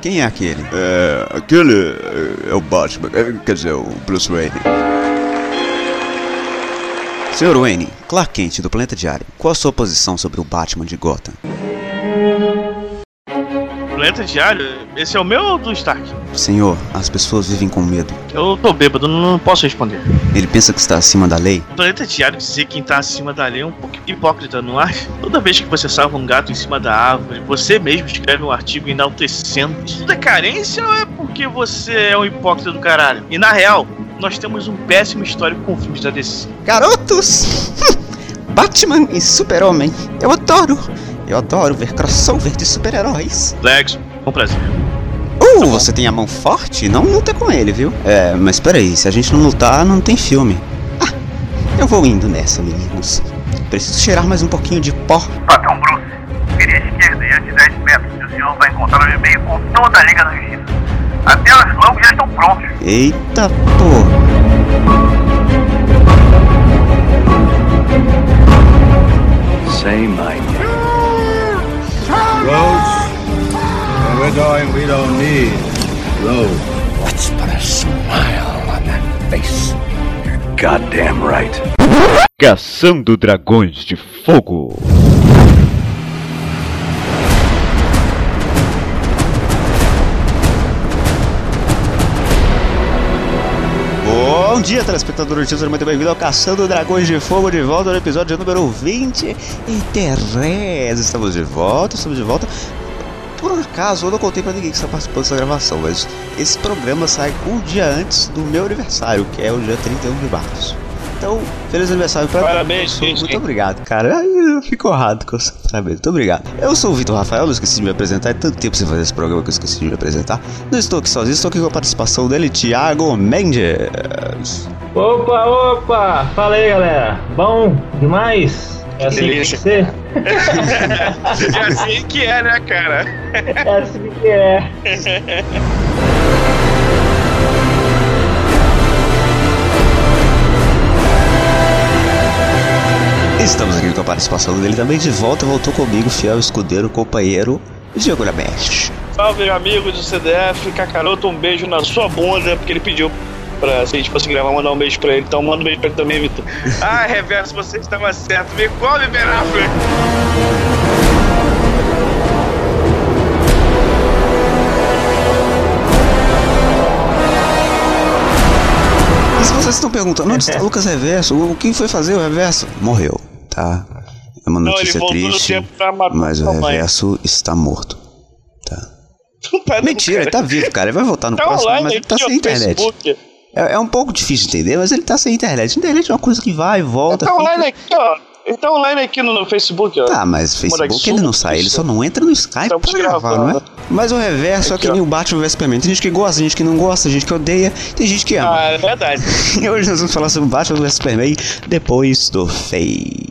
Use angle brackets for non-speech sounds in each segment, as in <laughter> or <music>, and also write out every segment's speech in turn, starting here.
Quem é aquele? É, aquele é, é o Batman, é, quer dizer, o Bruce Wayne. Senhor Wayne, Clark Kent do Planeta Diário, qual a sua posição sobre o Batman de Gotham? Planeta Diário, esse é o meu ou do Stark? Senhor, as pessoas vivem com medo. Eu tô bêbado, não posso responder. Ele pensa que está acima da lei? O Planeta Diário dizer quem tá acima da lei é um pouco hipócrita, não acha? Toda vez que você salva um gato em cima da árvore, você mesmo escreve um artigo enaltecendo. Isso é carência ou é porque você é um hipócrita do caralho? E na real, nós temos um péssimo histórico com filmes da DC. Garotos! <laughs> Batman e Super-Homem. Eu adoro! Eu adoro ver crossover de super-heróis. Lex, um prazer. Uh, você tem a mão forte? Não luta com ele, viu? É, mas peraí, se a gente não lutar, não tem filme. Ah, eu vou indo nessa, meninos. Preciso cheirar mais um pouquinho de pó. Patrão Bruce, vire à esquerda e antes de 10 metros e o senhor vai encontrar o e-mail com toda a Liga da Justiça. Até os logos já estão prontos. Eita porra. Say my name. Roads. We're going, we don't need roads. Let's put a smile on that face. You're goddamn right. Caçando Dragões de Fogo. Bom dia, telespectador de muito bem-vindo ao Caçando Dragões de Fogo, de volta no episódio número 23. Estamos de volta, estamos de volta. Por acaso, eu não contei pra ninguém que está participando dessa gravação, mas esse programa sai um dia antes do meu aniversário, que é o dia 31 de março. Então, feliz aniversário pra Parabéns, mim. gente. Muito obrigado, cara. Eu fico honrado com os parabéns. Muito obrigado. Eu sou o Vitor Rafael, não esqueci de me apresentar. É tanto tempo sem fazer esse programa que eu esqueci de me apresentar. Não estou aqui sozinho, estou aqui com a participação dele, Thiago Mendes. Opa, opa! Fala aí, galera. Bom demais? É assim que tem que ser? É assim que é, né, cara? É assim que é. Estamos aqui com a participação dele também de volta. Voltou comigo, fiel escudeiro, companheiro, Diego Lamesh. Salve, amigos do CDF. Cacaroto, um beijo na sua bunda, porque ele pediu pra, se a gente fosse gravar, mandar um beijo pra ele. Então manda um beijo pra ele também, Vitor. <laughs> Ah, reverso, você estava certo. Me come, Ben Affleck. E se vocês estão perguntando, onde está <laughs> Lucas Reverso? O quem foi fazer o Reverso? Morreu, tá? É uma Não, notícia no triste, mas o sua mãe. Reverso está morto, tá? <laughs> Tá Mentira, ele tá vivo, cara. Ele vai voltar no Tá próximo, online mas ele tá aqui, sem internet. Facebook. É, é um pouco difícil de entender, mas ele tá sem internet. Internet é uma coisa que vai e volta. Tá fica- online aqui, ó. Ele tá online aqui no, no Facebook, ó. Tá, mas Facebook Moleque, ele não sai, ele só não entra no Skype Estamos pra gravar, gravando. não é? Mas o reverso é Aqui, que nem o Batman vs Superman. Tem gente que gosta, tem gente que não gosta, tem gente que odeia, tem gente que ama. Ah, é verdade. <laughs> E hoje nós vamos falar sobre Batman vs Superman depois do Fade.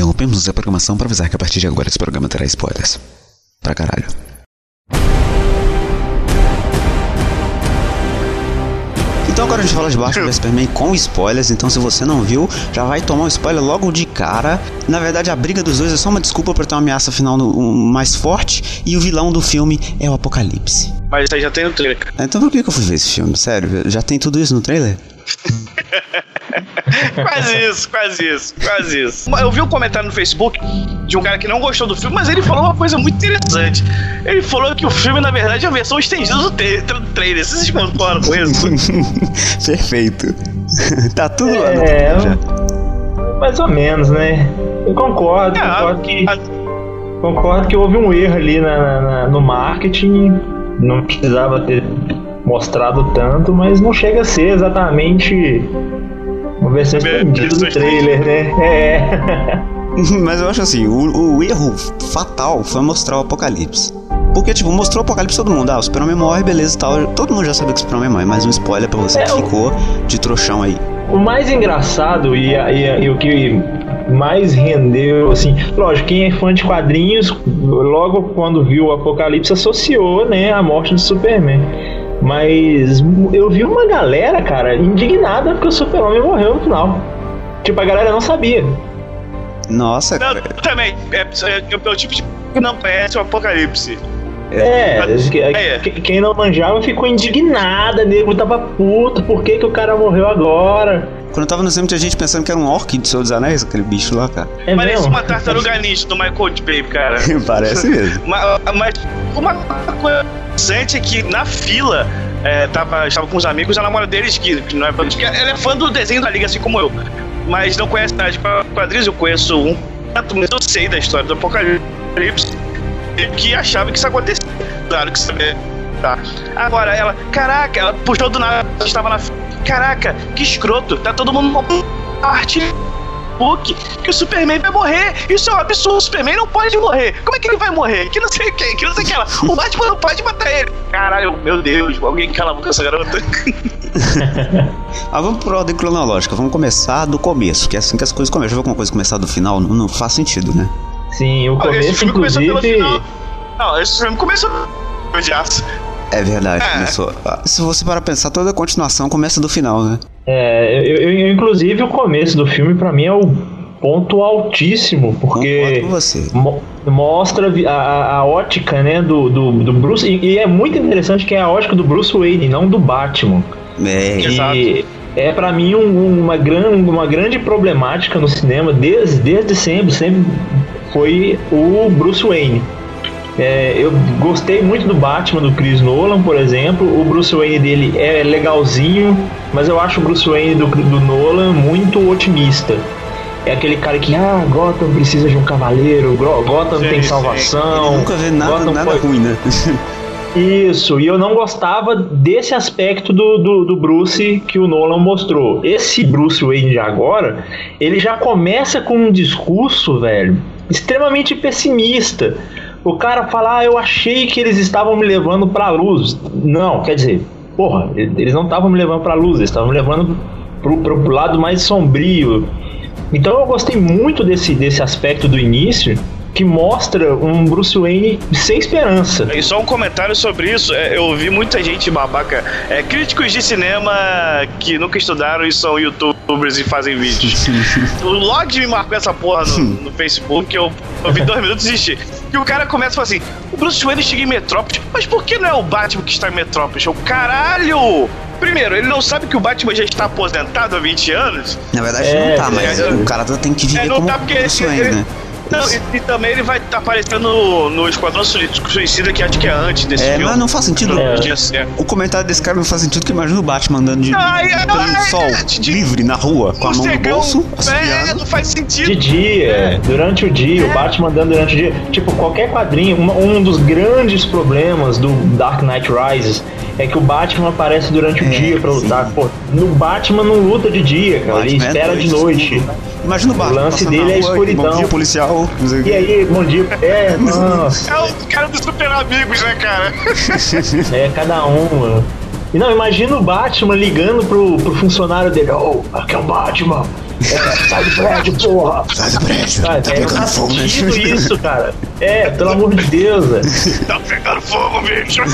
Interrompemos a programação para avisar que a partir de agora esse programa terá spoilers. Pra caralho. Então agora a gente fala de Batman vs Superman com spoilers, então se você não viu, já vai tomar um spoiler logo de cara. Na verdade, a briga dos dois é só uma desculpa para ter uma ameaça final no- um, mais forte, e o vilão do filme é o Apocalipse. Mas isso aí já tem no trailer. Então por que que eu fui ver esse filme? Sério, já tem tudo isso no trailer? <laughs> <laughs> Quase isso, quase isso, quase isso. Eu vi um comentário no Facebook de um cara que não gostou do filme, mas ele falou uma coisa muito interessante. Ele falou que o filme, na verdade, é a versão estendida do, tra- do trailer. Vocês concordam com isso? <laughs> Perfeito. <laughs> tá tudo lá É, eu- mais ou menos, né? Eu concordo, É, concordo que, a- concordo que houve um erro ali na- na- no marketing. Não precisava ter mostrado tanto, mas não chega a ser exatamente uma versão estendida do trailer, né? É. Mas eu acho assim, o, o erro fatal foi mostrar o Apocalipse. Porque, tipo, mostrou o Apocalipse todo mundo. Ah, o Superman morre, beleza e tal. Todo mundo já sabia que o Superman morre, mas um spoiler pra você É, que o- ficou de trouxão aí. O mais engraçado e, e e o que mais rendeu, assim, lógico, quem é fã de quadrinhos, logo quando viu o Apocalipse associou, né, a morte do Superman. Mas eu vi uma galera, cara, indignada porque o Super-Homem morreu no final. Tipo, a galera não sabia. Nossa, Não, cara. também. É, é, é o tipo de que não conhece o apocalipse. É, que- é. que- quem não manjava ficou indignada, nego tava puto, por que, que o cara morreu agora? Quando eu tava no cinema tinha gente pensando que era um orc de Senhor dos Anéis, aquele bicho lá, cara. É Parece mesmo? uma tartaruga ninja do Michael Bay, cara. <laughs> Parece mesmo. Mas, mas uma coisa interessante é que na fila é, tava, estava com os amigos, a namorada deles, que, que não é fã, que ela é fã do desenho da Liga, assim como eu, mas não conhece nada de quadrinhos, eu conheço um tanto, mas eu sei da história do Apocalipse, que achava que isso acontecia. Claro que sabia. Tá. Agora ela, caraca, ela puxou do nada, estava na fila. Caraca, que escroto, tá todo mundo parte book que o Superman vai morrer. Isso é um absurdo. O Superman não pode morrer. Como é que ele vai morrer? Que não sei o que, que não sei o que lá. O Batman não pode matar ele. Caralho, meu Deus, alguém cala a boca essa garota. <laughs> Ah, vamos por ordem cronológica. Vamos começar do começo, que é assim que as coisas começam. Já viu alguma coisa começar do final? Não, não faz sentido, né? Sim, o Esse começo, filme começou pelo inclusive. final. Não, esse filme começou aço. É verdade, É. começou. Se você parar pra pensar, toda a continuação começa do final, né? É, eu, eu- inclusive o começo do filme pra mim é o ponto altíssimo, porque com você. mo- mostra a, a- a ótica, né, do, do, do Bruce, e, e é muito interessante que é a ótica do Bruce Wayne, não do Batman. É, Exato. É pra mim um- uma, gran, uma grande problemática no cinema desde, desde sempre, sempre foi o Bruce Wayne. É, eu gostei muito do Batman do Chris Nolan, por exemplo. O Bruce Wayne dele é legalzinho, mas eu acho o Bruce Wayne do, do Nolan muito otimista. É aquele cara que, ah, Gotham precisa de um cavaleiro, Gotham Sim, tem salvação. Ele nunca vê nada, Gotham nada foi- ruim, né? <laughs> isso, e eu não gostava desse aspecto do, do, do Bruce que o Nolan mostrou. Esse Bruce Wayne de agora, ele já começa com um discurso, velho, extremamente pessimista. O cara fala, ah, eu achei que eles estavam me levando pra luz. Não, quer dizer, porra, eles não estavam me levando pra luz, eles estavam me levando pro, pro lado mais sombrio. Então eu gostei muito desse, desse aspecto do início, que mostra um Bruce Wayne sem esperança. E só um comentário sobre isso, é, eu ouvi muita gente babaca, é, críticos de cinema que nunca estudaram e são youtubers e fazem vídeos. o Lodge me marcou essa porra no, no Facebook, eu, eu vi dois minutos e desisti. E o cara começa e fala assim: o Bruce Wayne chega em Metrópolis, mas por que não é o Batman que está em Metrópolis? Eu, caralho! Primeiro, ele não sabe que o Batman já está aposentado há 20 anos? Na verdade É, não tá, mas é, o cara tem que viver É, não como tá porque Bruce ele- Wayne, ele- né? Não, e, e também ele vai estar aparecendo no, no Esquadrão Sui- Suicida, que acho que é antes desse É, filme. mas não faz sentido. Não É. podia ser. O comentário desse cara não faz sentido, que imagina o Batman andando de, Ai, ai, pelo ai, sol, de- livre, na rua, com a mão no bolso, é, assobiando. não faz sentido. De dia, durante o dia, o Batman andando durante o dia. Tipo, qualquer quadrinho, uma- um dos grandes problemas do Dark Knight Rises é que o Batman aparece durante o É, dia pra lutar. Pô, no Batman não luta de dia, cara, ele Batman é espera de noite, noite. Imagina o Batman O lance dele é a escuridão. Bom dia, policial. não sei o E aí, bom dia. É, <laughs> nossa. É o cara dos super amigos, né, cara? <laughs> É, cada um, mano. E não, imagina o Batman ligando pro, pro funcionário dele. Ô, aqui é o Batman. É, sai do prédio, porra. Sai do prédio, tá é, pegando fogo, né? isso, cara. É, pelo amor de Deus, velho. tá pegando fogo, bicho. <laughs>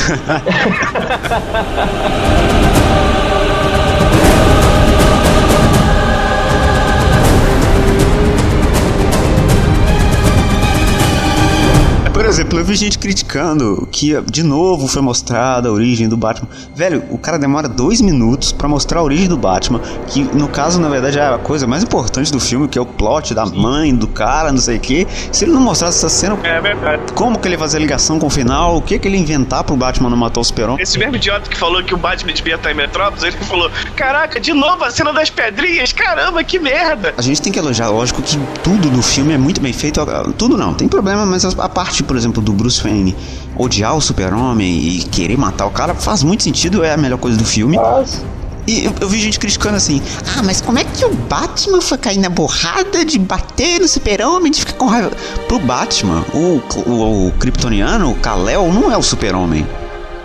exemplo, eu vi gente criticando que de novo foi mostrada a origem do Batman. Velho, o cara demora dois minutos pra mostrar a origem do Batman, que no caso, na verdade, é a coisa mais importante do filme, que é o plot da mãe, do cara, não sei o que. Se ele não mostrasse essa cena, É como que ele ia fazer a ligação com o final, o que que ele ia inventar pro Batman não matar o Superman? Esse mesmo idiota que falou que o Batman devia estar em Metrópolis, ele falou: Caraca, de novo a cena das pedrinhas, caramba, que merda! A gente tem que elogiar, lógico que tudo no filme é muito bem feito. Tudo não, tem problema, mas a parte, por exemplo, do Bruce Wayne odiar o super-homem e querer matar o cara faz muito sentido, é a melhor coisa do filme. E eu, eu vi gente criticando assim: Ah, mas como é que o Batman foi cair na borrada de bater no super-homem, de ficar com raiva? Pro Batman, o, o, o Kryptoniano, o Kal-El, não é o super-homem.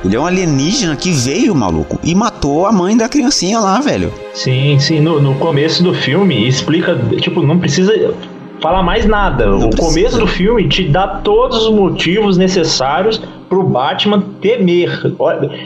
Ele é um alienígena que veio, maluco, e matou a mãe da criancinha lá, velho. Sim, sim, no, no começo do filme explica, tipo, não precisa falar mais nada. o precisa. começo do filme te dá todos os motivos necessários pro Batman temer.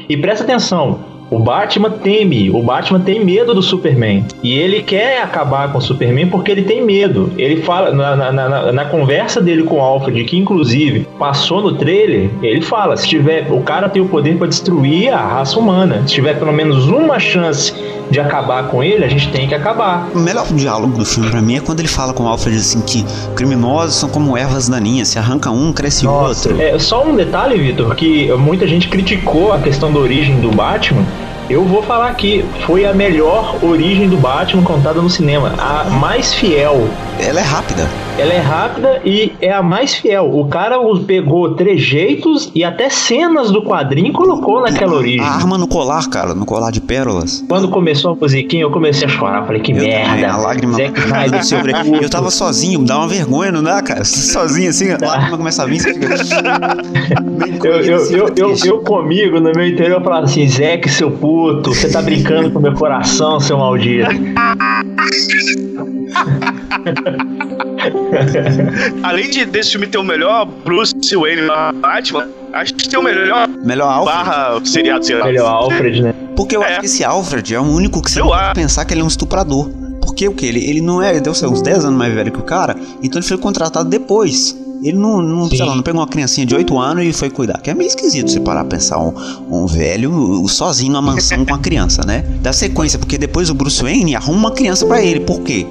E presta atenção, o Batman teme, o Batman tem medo do Superman. E ele quer acabar com o Superman porque ele tem medo. Ele fala, na, na, na, na conversa dele com o Alfred, que inclusive passou no trailer, ele fala: se tiver, o cara tem o poder para destruir a raça humana. Se tiver pelo menos uma chance de acabar com ele, a gente tem que acabar. O melhor diálogo do filme pra mim é quando ele fala com o Alfred assim que criminosos são como ervas daninhas, se arranca um, cresce outro. É, só um detalhe, Vitor, que muita gente criticou a questão da origem do Batman. Eu vou falar aqui, foi a melhor origem do Batman contada no cinema, a mais fiel. Ela é rápida. Ela é rápida e é a mais fiel. O cara pegou trejeitos e até cenas do quadrinho e colocou naquela origem. A arma no colar, cara, no colar de pérolas. Quando começou a musiquinha, eu comecei a chorar. Falei, que Eu também, merda. a lágrima. <laughs> Eu tava sozinho, dá uma vergonha, não dá, cara? <laughs> Sozinho assim, a lágrima começa a vir, você fica. <laughs> Eu, eu, eu, eu, comigo, no meu interior, eu falava assim, Zeke, seu puto, você tá brincando com meu coração, seu maldito. <laughs> Além de desse filme ter o melhor Bruce Wayne Batman, acho que tem o melhor Melhor Alfred. barra seriado, lá. Melhor Alfred, né? Porque eu É. acho que esse Alfred é o único que você Eu pode pensar que ele é um estuprador. Porque o que? Ele, ele não é, deu sei, uns 10 anos mais velho que o cara, então ele foi contratado depois. Ele não, não, sei lá, não pegou uma criancinha de 8 anos e foi cuidar. Que é meio esquisito você parar pra pensar um, um velho sozinho numa mansão com a criança, né? Dá sequência, porque depois o Bruce Wayne arruma uma criança pra ele. Por quê?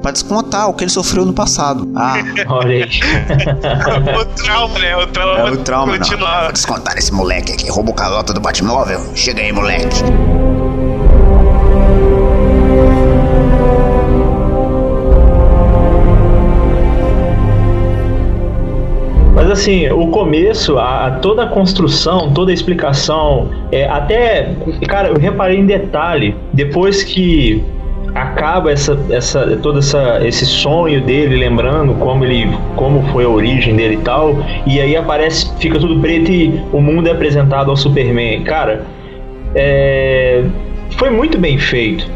Pra descontar o que ele sofreu no passado. Ah, Olha aí. <laughs> o trauma, né? O trauma, é o trauma, não. Vou descontar esse moleque aqui, roubou o calota do Batmóvel. Chega aí, moleque. Assim, o começo, a, a- toda a construção, toda a explicação, é, até, cara, eu reparei em detalhe, depois que acaba essa, essa, todo essa, esse sonho dele, lembrando como ele, como foi a origem dele e tal, e aí aparece, fica tudo preto e o mundo é apresentado ao Superman. Cara, é, foi muito bem feito.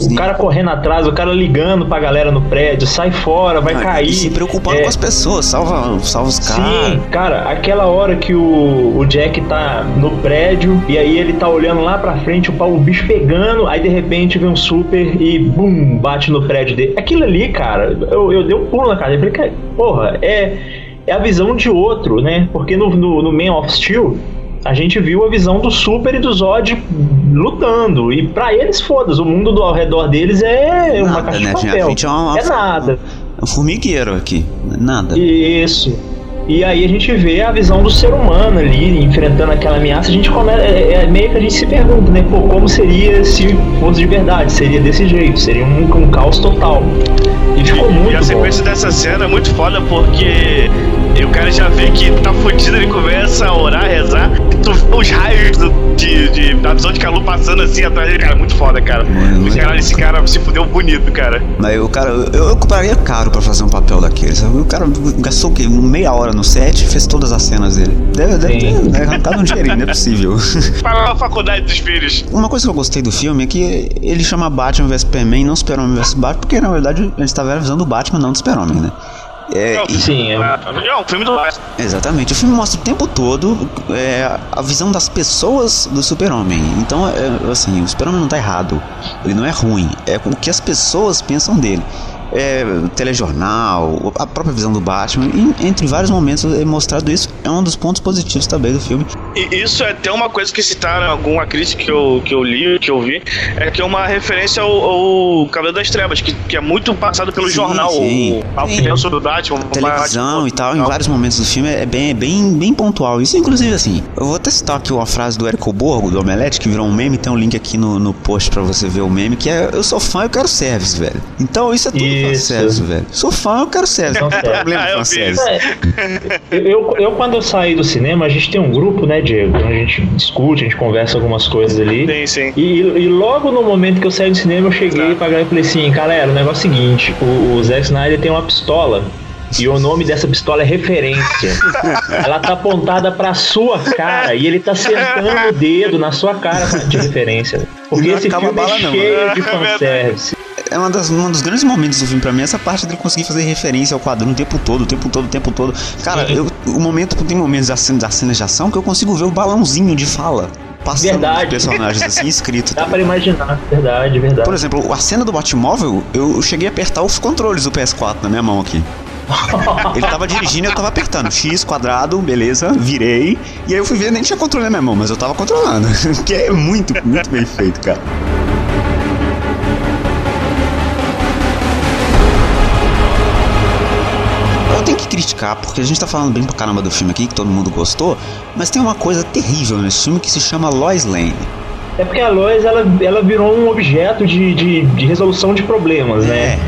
O cara correndo atrás, o cara ligando pra galera no prédio, sai fora, vai Não, cair. Se preocupando É, com as pessoas, salva, salva os caras. Sim, cara, aquela hora que o, o Jack tá no prédio e aí ele tá olhando lá pra frente, o, pau- o bicho pegando, aí de repente vem um super e bum, bate no prédio dele. Aquilo ali, cara, eu, eu dei um pulo na cara. Eu falei, porra, é, é a visão de outro, né? Porque no, no, no Man of Steel. A gente viu a visão do Super e do Zod lutando. E pra eles, foda-se, o mundo do, ao redor deles é uma Nada, caixa de né? papel. A gente é uma- é nada. É um formigueiro aqui. Nada. Isso. E aí a gente vê a visão do ser humano ali, enfrentando aquela ameaça, a gente começa. É, é meio que a gente se pergunta, né? Pô, como seria se fosse de verdade? Seria desse jeito, seria um, um caos total. E ficou muito E a bom. sequência dessa cena é muito foda porque o cara já vê que tá fudido, ele começa a orar, rezar, tu vê os raios do- de, de- da visão de Calu passando assim atrás dele, cara, muito foda, cara. Caralho, esse cara se fudeu bonito, cara. Mas o cara, eu, eu pagaria caro pra fazer um papel daquele, sabe? O cara gastou o quê? Meia hora no set e fez todas as cenas dele. Deve, deve ter Sim. arrancado um dinheirinho, não é possível. <laughs> Para a faculdade dos filhos. Uma coisa que eu gostei do filme é que ele chama Batman vs Superman, não Super-Homem vs Batman, porque na verdade a gente tá vendo a visão do Batman, não do Super-Homem, né? É, e- Sim, é- É um filme do Batman. Exatamente, o filme mostra o tempo todo é, a visão das pessoas do super-homem. Então, é, assim, o super-homem não tá errado, ele não é ruim, é o que as pessoas pensam dele. É, telejornal, a própria visão do Batman, e, entre vários momentos é mostrado isso, é um dos pontos positivos também do filme. E isso é até uma coisa que citaram alguma crítica que eu, que eu li, que eu vi, é que é uma referência ao, ao Cabelo das Trevas, que, que é muito passado pelo Sim, jornal, sim. o, a opinião sobre o Batman. televisão e tal, em vários momentos do filme é bem, é bem, bem pontual. Isso, inclusive, assim, eu vou até citar aqui uma frase do Érico Borgo, do Omelete, que virou um meme, tem um link aqui no, no post pra você ver o meme, que é Eu sou fã, eu quero service, velho. Então isso é tudo Isso. velho. Sou fã, eu quero service. Não tem <laughs> problema com eu fanservice. É, eu, eu, quando eu saí do cinema, a gente tem um grupo, né, Diego? A gente discute, a gente conversa algumas coisas ali. Sim, sim. E, e logo no momento que eu saí do cinema, eu cheguei Tá. pra galera e falei assim, galera, o negócio é o seguinte, o, o Zack Snyder tem uma pistola. E o nome dessa pistola é referência. Ela tá apontada pra sua cara e ele tá sentando o dedo na sua cara de referência. Porque não esse filme é bala, não. cheio de É verdade. fanservice. É uma das, um dos grandes momentos do filme pra mim, essa parte dele conseguir fazer referência ao quadrinho o tempo todo, o tempo todo, o tempo todo. Cara, eu o momento tem momentos das cenas, das cenas de ação que eu consigo ver o balãozinho de fala passando Verdade. personagens assim <laughs> escrito. Dá pra imaginar, verdade, verdade. Por exemplo, a cena do Batmóvel, eu cheguei a apertar os controles do PS4 na minha mão aqui. <laughs> Ele tava dirigindo e eu tava apertando X quadrado, beleza, virei. E aí eu fui ver, nem tinha controle na minha mão, mas eu tava controlando. <laughs> que é muito, muito bem feito, cara. Criticar, porque a gente tá falando bem pra caramba do filme aqui, que todo mundo gostou, mas tem uma coisa terrível nesse filme que se chama Lois Lane. É porque a Lois, ela, ela virou um objeto de, de, de resolução de problemas, né?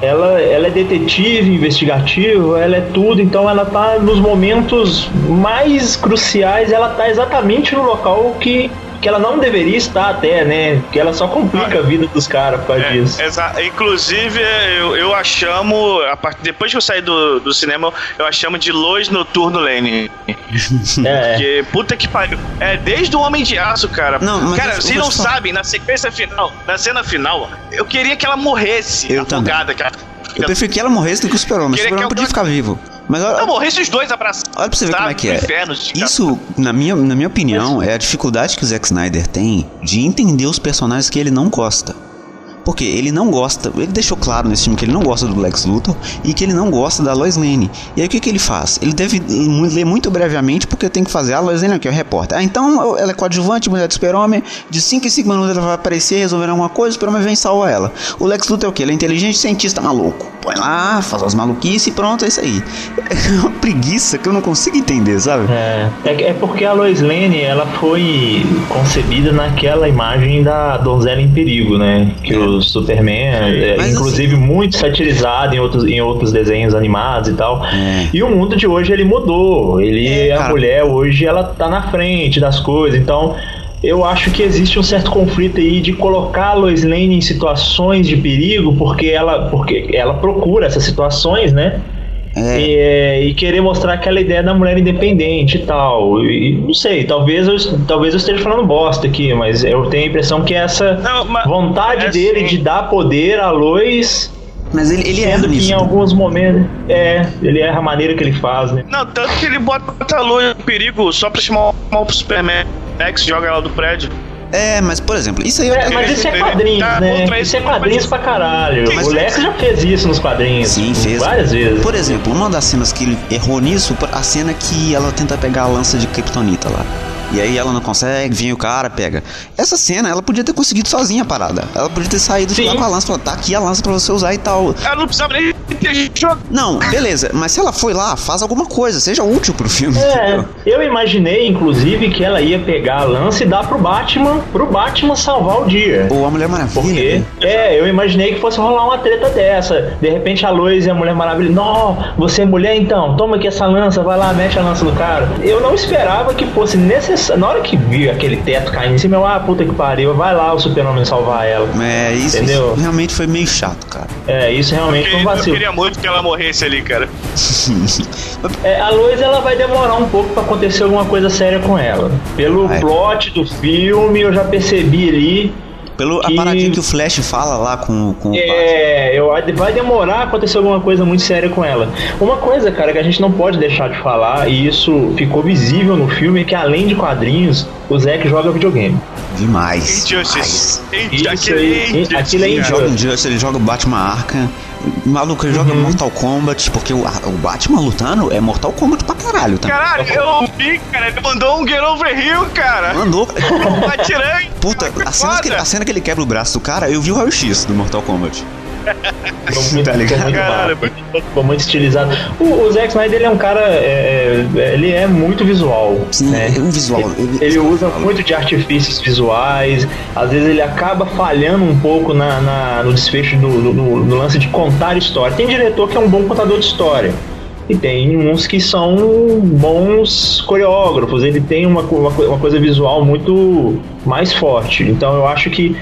Ela, ela é detetive, investigativa, ela é tudo, então ela tá nos momentos mais cruciais, ela tá exatamente no local que, que ela não deveria estar até, né? Que ela só complica a vida dos caras por causa É, disso. exa- Inclusive, eu, eu a chamo, a part... depois que eu saí do, do cinema, eu a chamo de Lois Noturno Lane. <laughs> É. Porque, puta que pariu. É, desde o Homem de Aço, cara. Não, mas cara, vocês não sabem, na sequência final, na cena final, eu queria que ela morresse Eu afogada, cara. Eu prefiro que ela morresse do que o Super-Homem. O Super-Homem podia ficar vivo. Mas olha, Não, morresse os dois abraçados. olha pra você ver como é que é. Inferno. Isso, na minha, na minha opinião, é a dificuldade que o Zack Snyder tem de entender os personagens que ele não gosta. Porque ele não gosta, ele deixou claro nesse filme que ele não gosta do Lex Luthor e que ele não gosta da Lois Lane. E aí o que, que ele faz? Ele deve ler muito brevemente porque tem que fazer a Lois Lane aqui, é o repórter. Ah, então ela é coadjuvante, mulher do super-homem, de 5 em 5 minutos ela vai aparecer, resolver alguma coisa, o super-homem vem e salva ela. O Lex Luthor é o quê? Ele é inteligente, cientista maluco. Põe lá, faz as maluquices e pronto, é isso aí. <laughs> É uma preguiça que eu não consigo entender, sabe? É, é, é porque a Lois Lane, ela foi concebida naquela imagem da donzela em perigo, né? Que o Superman, é, Mas, inclusive muito satirizado em outros, em outros desenhos animados e tal. É. E o mundo de hoje ele mudou. Ele, É, a cara. mulher hoje ela tá na frente das coisas. Então, eu acho que existe um certo conflito aí de colocar a Lois Lane em situações de perigo, porque ela, porque ela procura essas situações, né? É. E, é, e querer mostrar aquela ideia da mulher independente e tal. E, não sei, talvez eu, talvez eu esteja falando bosta aqui, mas eu tenho a impressão que essa Não, vontade é dele assim. de dar poder à Lois, Mas ele, ele erra sendo que nisso. em alguns momentos. É, ele erra a maneira que ele faz, né? Não, tanto que ele bota a Lois em perigo só pra chamar o Superman. X joga ela do prédio. É, mas por exemplo, isso aí É, mas isso é quadrinhos, Tá, né? Isso é quadrinhos pra caralho. Mas- o Lex já fez isso nos quadrinhos. Sim, fez. Várias vezes. Por exemplo, uma das cenas que ele errou nisso, a cena que ela tenta pegar a lança de Kryptonita lá. E aí ela não consegue, vem o cara, pega. Essa cena, ela podia ter conseguido sozinha a parada. Ela podia ter saído de lá Sim. com a lança e falar, tá aqui a lança pra você usar e tal. Ela não precisava nem jogado. Não, beleza, mas se ela foi lá, faz alguma coisa, seja útil pro filme. É, entendeu? eu imaginei, inclusive, que ela ia pegar a lança e dar pro Batman, pro Batman salvar o dia. Ou a Mulher Maravilha. Porque, né? é, eu imaginei que fosse rolar uma treta dessa. De repente a Lois e a Mulher Maravilha, não, você é mulher então, toma aqui essa lança, vai lá, mete a lança do cara. Eu não esperava que fosse necessário. Na hora que vi aquele teto caindo em cima, eu, ah, puta que pariu, vai lá o super-homem salvar ela. É, isso, Entendeu? isso realmente foi meio chato, cara. É, isso realmente foi um Eu vacilo. queria muito que ela morresse ali, cara. <laughs> É, a Lois ela vai demorar um pouco pra acontecer alguma coisa séria com ela. Pelo Vai. plot do filme, eu já percebi ali. Pelo a Que- paradinha que o Flash fala lá com, com o Batman. É, eu, vai demorar a acontecer alguma coisa muito séria com ela. Uma coisa, cara, que a gente não pode deixar de falar, e isso ficou visível no filme, é que além de quadrinhos, o Zack joga videogame. Demais. Injustice. Isso Aquele aí, Injustice, aquilo é cara. Ele joga Injustice. Injustice, ele joga Batman Arkham. Maluco, ele joga Uhum. Mortal Kombat, porque o, o Batman lutando é Mortal Kombat pra caralho, tá? Caralho, eu vi, cara. Ele mandou um Get Over Hill, cara. Mandou. <laughs> Atirando. Puta, a cena, que ele, a cena que ele quebra o braço do cara, eu vi o raio-x do Mortal Kombat. Ficou muito, Tá ligado? ficou muito Caralho, massa. Ficou muito estilizado. O, o Zack Snyder ele é um cara. é, é, ele é muito visual. Sim, né? é um visual. Ele, ele usa muito de artifícios visuais. Às vezes ele acaba falhando um pouco na, na- no desfecho do, do- do- do lance de contar história. Tem diretor que é um bom contador de história. E tem uns que são bons coreógrafos. Ele tem uma, uma, uma coisa visual muito mais forte. Então eu acho que,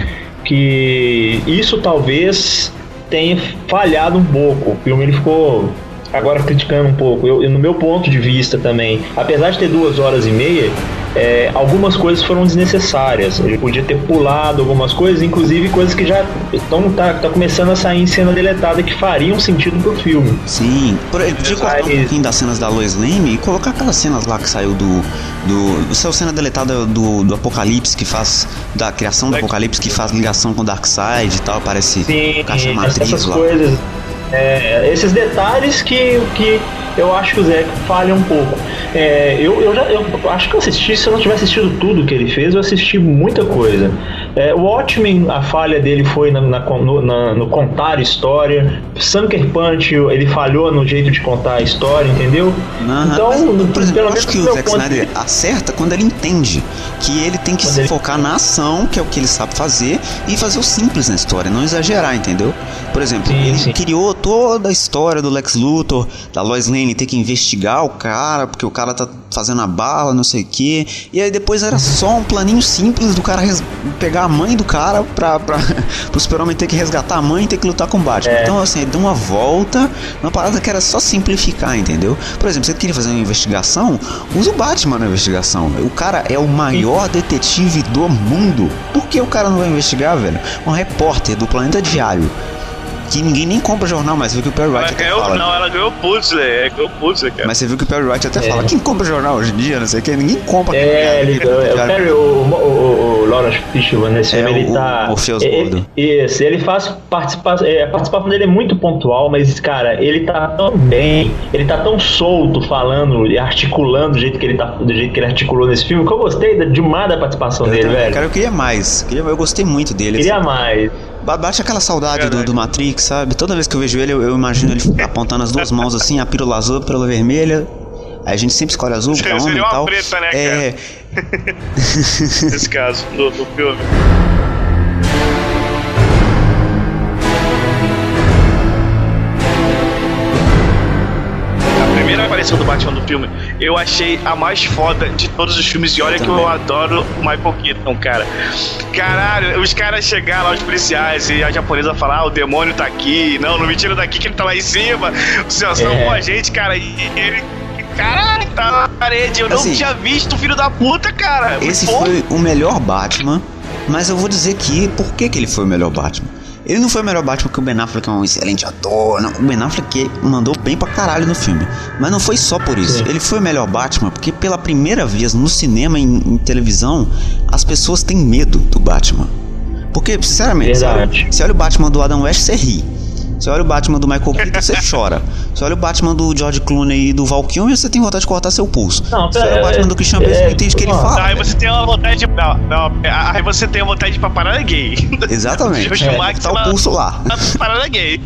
que isso talvez tenha falhado um pouco. O filme ele ficou agora criticando um pouco. Eu, no meu ponto de vista também, apesar de ter duas horas e meia, é, algumas coisas foram desnecessárias. Ele podia ter pulado algumas coisas, inclusive coisas que já estão tá, tá começando a sair em cena deletada que fariam sentido pro filme. Sim, por, ele podia cortar um pouquinho das cenas da Lois Lane e colocar aquelas cenas lá que saiu do. do. do seu cena deletada do, do Apocalipse que faz. da criação do Apocalipse que faz ligação com o Darkseid e tal, parece Sim, caixa essas matriz lá. coisas. É, esses detalhes que, que eu acho que o Zé falha um pouco. É, eu, eu, já, eu acho que eu assisti, se eu não tivesse assistido tudo que ele fez, eu assisti muita coisa. É, o Watchmen, a falha dele foi na, na- no, na- no contar história. Sunker Punch, ele falhou no jeito de contar a história, entendeu? Então, mas, no- por exemplo, pelo eu acho que o Zack ponto de Snyder acerta quando ele entende que ele tem que Quando se ele- focar na ação, que é o que ele sabe fazer, e fazer o simples na história, não exagerar, entendeu? Por exemplo, Sim, ele sim. criou toda a história do Lex Luthor, da Lois Lane ter que investigar o cara, porque o cara tá fazendo a bala, não sei o quê. E aí depois era só um planinho simples do cara pegar a mãe do cara pra, pra, <laughs> pro super-homem ter que resgatar a mãe e ter que lutar com o Batman. É. Então, assim, ele deu uma volta numa parada que era só simplificar, entendeu? Por exemplo, você queria fazer uma investigação, usa o Batman na investigação. O cara é o maior detetive do mundo. Por que o cara não vai investigar, velho? Um repórter do Planeta Diário. Que ninguém nem compra jornal, mas você viu que o Perry Ela White até ganhou, fala. não, ela ganhou Pulitzer, é, ganhou Pulitzer, cara. Mas você viu que o Perry White até É. fala, quem compra jornal hoje em dia, não sei o que, ninguém compra. É, ele, eu diário. quero o, o, o, o Lawrence Fishburne nesse É, filme, ele o- tá. o Orpheus ele- Gordo. Isso, ele faz participação. é, a participação dele é muito pontual, mas, cara, ele tá tão bem, ele tá tão solto falando e articulando do jeito que ele tá, do jeito que ele articulou nesse filme, que eu gostei da- demais da participação Eu, dele, também, velho. cara, eu queria mais. Queria- Eu gostei muito dele. Queria assim. mais. Ba- Bate aquela saudade do, Verdade. do Matrix, sabe? Toda vez que eu vejo ele, eu, eu imagino ele apontando as duas mãos assim, a pílula azul, a pílula vermelha. Aí a gente sempre escolhe azul pra homem e uma tal. preta, né, é, <laughs> Nesse caso, do, do filme. Do Batman no filme, eu achei a mais foda de todos os filmes. E olha que eu Também. adoro o Michael Keaton, cara. Caralho, os caras chegaram lá, os policiais, e a japonesa falar: ah, o demônio tá aqui. Não, não me tira daqui que ele tá lá em cima. Vocês são É. com a gente, cara. E ele. Caralho, tá na parede. Eu Assim, não tinha visto o filho da puta, cara. esse foi o melhor Batman, mas eu vou dizer que por que, que ele foi o melhor Batman? Ele não foi o melhor Batman porque o Ben Affleck é um excelente ator, não. O Ben Affleck mandou bem pra caralho no filme. Mas não foi só por isso. Sim. Ele foi o melhor Batman porque pela primeira vez no cinema e em, em televisão, as pessoas têm medo do Batman. Porque, sinceramente, Verdade. você olha o Batman do Adam West, você ri. Você olha o Batman do Michael Keaton, você <laughs> chora. Você olha o Batman do George Clooney e do Val Kilmer, você tem vontade de cortar seu pulso. Não, você olha o é- Batman do Christian é- Bale, você não entende o que ele fala. Aí velho. você tem uma vontade de. Não, não. Aí você tem a vontade de ir pra parada gay. Exatamente. <laughs> Deixa eu chamar que tá o pulso lá. Pra parada gay.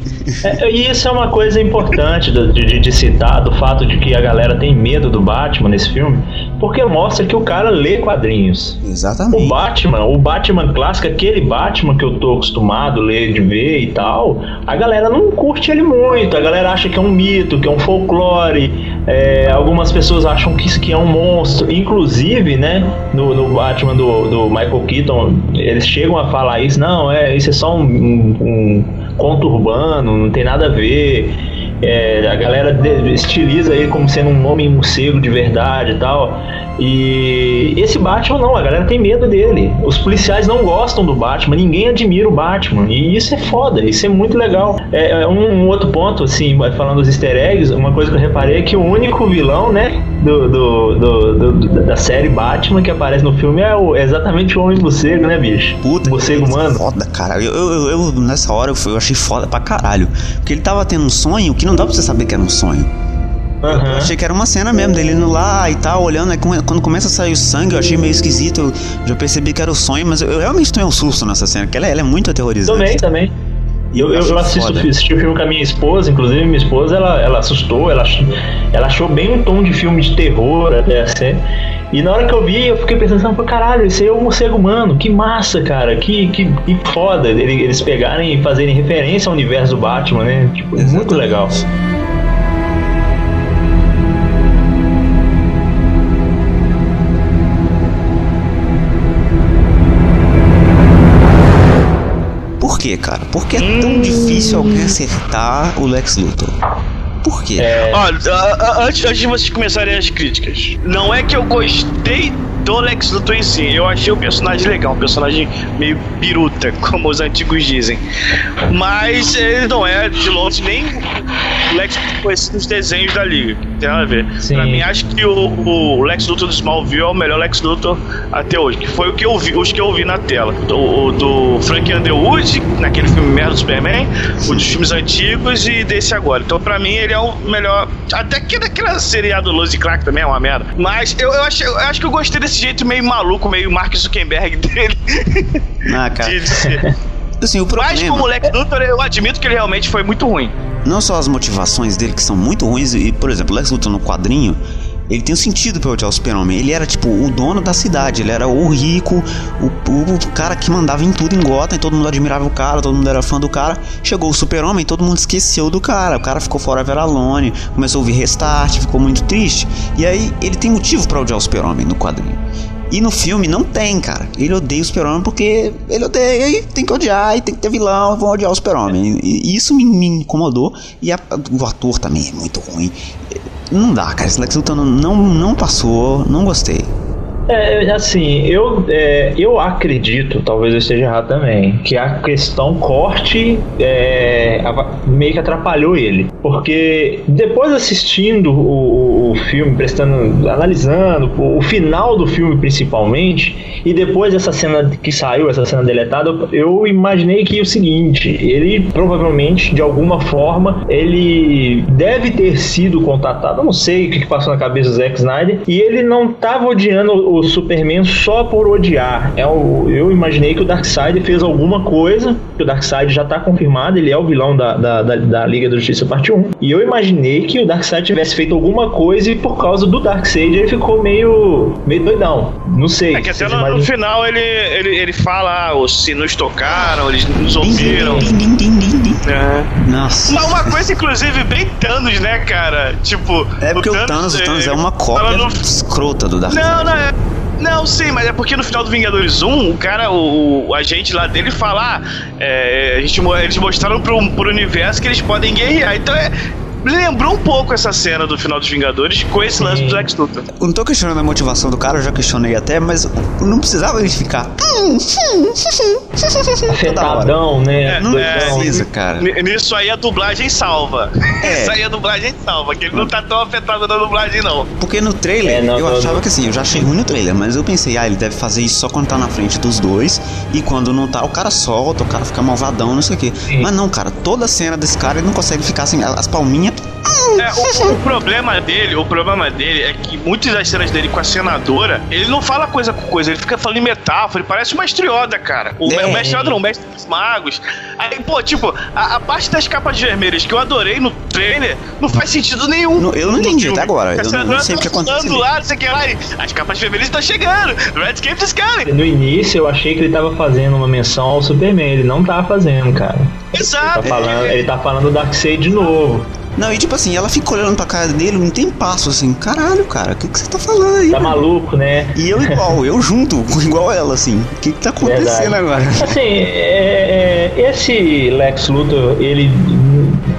É, e isso é uma coisa importante de, de- de citar, do fato de que a galera tem medo do Batman nesse filme, porque mostra que o cara lê quadrinhos. O Exatamente. Batman, o Batman clássico, aquele Batman que eu tô acostumado a ler, de ver e tal, a galera não curte ele muito, a galera acha que é um mito, que é um folclore, é, algumas pessoas acham que isso é um monstro, inclusive, né, no, no Batman do, do Michael Keaton, eles chegam a falar isso, não, é, isso é só um, um- um conto urbano, não tem nada a ver. É, a galera estiliza ele como sendo um homem morcego de verdade e tal. E esse Batman não, a galera tem medo dele. Os policiais não gostam do Batman, ninguém admira o Batman. E isso é foda, isso é muito legal. É, é um, um outro ponto, assim, falando dos easter eggs, uma coisa que eu reparei é que o único vilão, né, do, do- do- do- da série Batman que aparece no filme é, o- é exatamente o Homem Morcego, né, bicho? Puta, Morcego humano. Foda, cara. Eu, eu, eu- nessa hora eu, eu achei foda pra caralho. Porque ele tava tendo um sonho que não dá pra você saber que era um sonho. Eu Aham. achei que era uma cena mesmo, dele indo lá e tal, olhando. Aí quando começa a sair o sangue, eu achei meio esquisito. Eu já percebi que era o sonho, mas eu, eu realmente tomei um susto nessa cena, porque ela, ela é muito aterrorizante. Também, também. Eu, eu, eu assisto, assisti o filme com a minha esposa, inclusive minha esposa ela, ela assustou, ela, ela achou bem um tom de filme de terror até assim. E na hora que eu vi, eu fiquei pensando, pô, caralho, esse aí é o morcego humano, que massa, cara, que, que, que foda ele- eles pegarem e fazerem referência ao universo do Batman, né? Tipo, muito Exatamente. legal. Por quê, cara? Por que é tão difícil alguém acertar o Lex Luthor? Por quê. É, Olha, antes, antes de vocês começarem as críticas, não é que eu gostei do Lex Luthor em si, eu achei o personagem legal, um personagem meio biruta, <laughs> como os antigos dizem. Mas ele não é de longe nem o Lex conhecido nos desenhos da Liga, tem nada a ver. Sim. Pra mim, acho que o, o Lex Luthor do Smallville é o melhor Lex Luthor até hoje, que foi o que eu vi, os que eu vi na tela. O, o do Frank Underwood, naquele filme Merda do Superman, o dos filmes antigos e desse agora. Então, pra mim, ele é o melhor. Até que daquela seriado Lois e Clark também é uma merda. Mas eu, eu, achei- eu acho que eu gostei desse jeito meio maluco, meio Mark Zuckerberg <laughs> dele. Ah, cara. de, de ser. Assim, o Mas como problema. Lex Luthor, eu admito que ele realmente foi muito ruim. Não só as motivações dele que são muito ruins, e, por exemplo, o Lex Luthor no quadrinho, ele tem um sentido pra odiar o Super-Homem. Ele era, tipo, o dono da cidade, ele era o rico, o, o- o cara que mandava em tudo em Gotham, e todo mundo admirava o cara, todo mundo era fã do cara. Chegou o Super-Homem, todo mundo esqueceu do cara. O cara ficou forever alone, começou a ouvir Restart, ficou muito triste. E aí, ele tem motivo pra odiar o Super-Homem no quadrinho. E no filme não tem, cara. Ele odeia o Super-Homem porque ele odeia e tem que odiar, e tem que ter vilão, vão odiar o Super-Homem. E isso me, me incomodou. E a- o ator também é muito ruim. Não dá, cara. Esse Lex Luthor não, não, não passou, não gostei. É, assim, eu, é, eu acredito, talvez eu esteja errado também, que a questão corte é, meio que atrapalhou ele. Porque depois assistindo o, o- filme, prestando, analisando o, o final do filme principalmente, e depois dessa cena que saiu, essa cena deletada, eu, imaginei que é o seguinte, ele provavelmente, de alguma forma, ele deve ter sido contatado, não sei o que, que passou na cabeça do Zack Snyder, e ele não tava odiando o, o Superman só por odiar. É o, eu imaginei que o Darkseid fez alguma coisa, que o Darkseid já tá confirmado, ele é o vilão da, da, da, da Liga da Justiça parte 1. E eu imaginei que o Darkseid tivesse feito alguma coisa e por causa do Darkseid ele ficou meio, meio doidão. Não sei. É que até no, no final ele, ele, ele fala, ah, os sinos tocaram, eles nos Din, din, ouviram. É. Nossa. Uma, uma coisa, inclusive, bem Thanos, né, cara? Tipo. É porque o Thanos, o Thanos é uma cópia no- escrota do Dark Não, não é. Não, sim, mas é porque no final do Vingadores 1, o cara, o, o agente lá dele fala, ah, é, a gente, mo- eles mostraram pro, pro universo que eles podem guerrear. Então é. Me lembrou um pouco essa cena do final dos Vingadores com esse lance do Lex Luthor. Eu não tô questionando a motivação do cara, eu já questionei até, mas não precisava ele ficar. Afetadão, né? É, Não é, precisa, cara. Nisso aí a dublagem salva. É. <laughs> Isso aí a dublagem salva, que ele não tá tão afetado na dublagem, não. Porque no trailer, É, não, eu não, achava não. que assim, eu já achei ruim no trailer, mas eu pensei, ah, ele deve fazer isso só quando tá na frente dos dois, e quando não tá, o cara solta, o cara fica malvadão, não sei o quê. Mas não, cara, toda cena desse cara ele não consegue ficar assim, as palminhas. É, o, o problema dele, o problema dele é que muitas das cenas dele com a senadora, ele não fala coisa com coisa, ele fica falando em metáfora, ele parece uma estrioda, cara. O, É. o mestre Yoda não, o mestre dos magos. Aí, pô, tipo, a, a parte das capas vermelhas que eu adorei no trailer não faz sentido nenhum. Não, eu não entendi até agora, A eu não- senadora não sei o que tá aconteceu lá, não sei o que lá, e as capas vermelhas estão chegando, Red Cape is coming. No início eu achei que ele tava fazendo uma menção ao Superman, ele não tava fazendo, cara. Tá Exato. falando, ele tá falando do Darkseid de novo. Não, e tipo assim, ela fica olhando pra cara dele, não tem passo assim, caralho, cara, o que, que você tá falando aí? Tá maluco, né? E eu igual, <laughs> eu junto, <laughs> igual ela, assim. O que, que tá acontecendo Verdade. agora? <laughs> Assim, é- é- esse Lex Luthor, ele,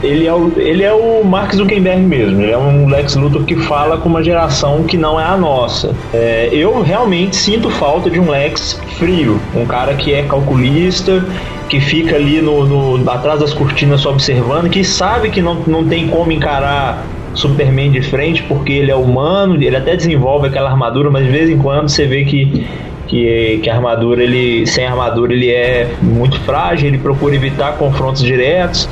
ele, é o, ele é o Mark Zuckerberg mesmo. Ele é um Lex Luthor que fala com uma geração que não é a nossa. É, eu realmente sinto falta de um Lex frio, um cara que é calculista, que fica ali no, no- atrás das cortinas só observando, que sabe que não, não tem como encarar Superman de frente porque ele é humano, ele até desenvolve aquela armadura, mas de vez em quando você vê que que, que a armadura ele sem armadura ele é muito frágil, ele procura evitar confrontos diretos.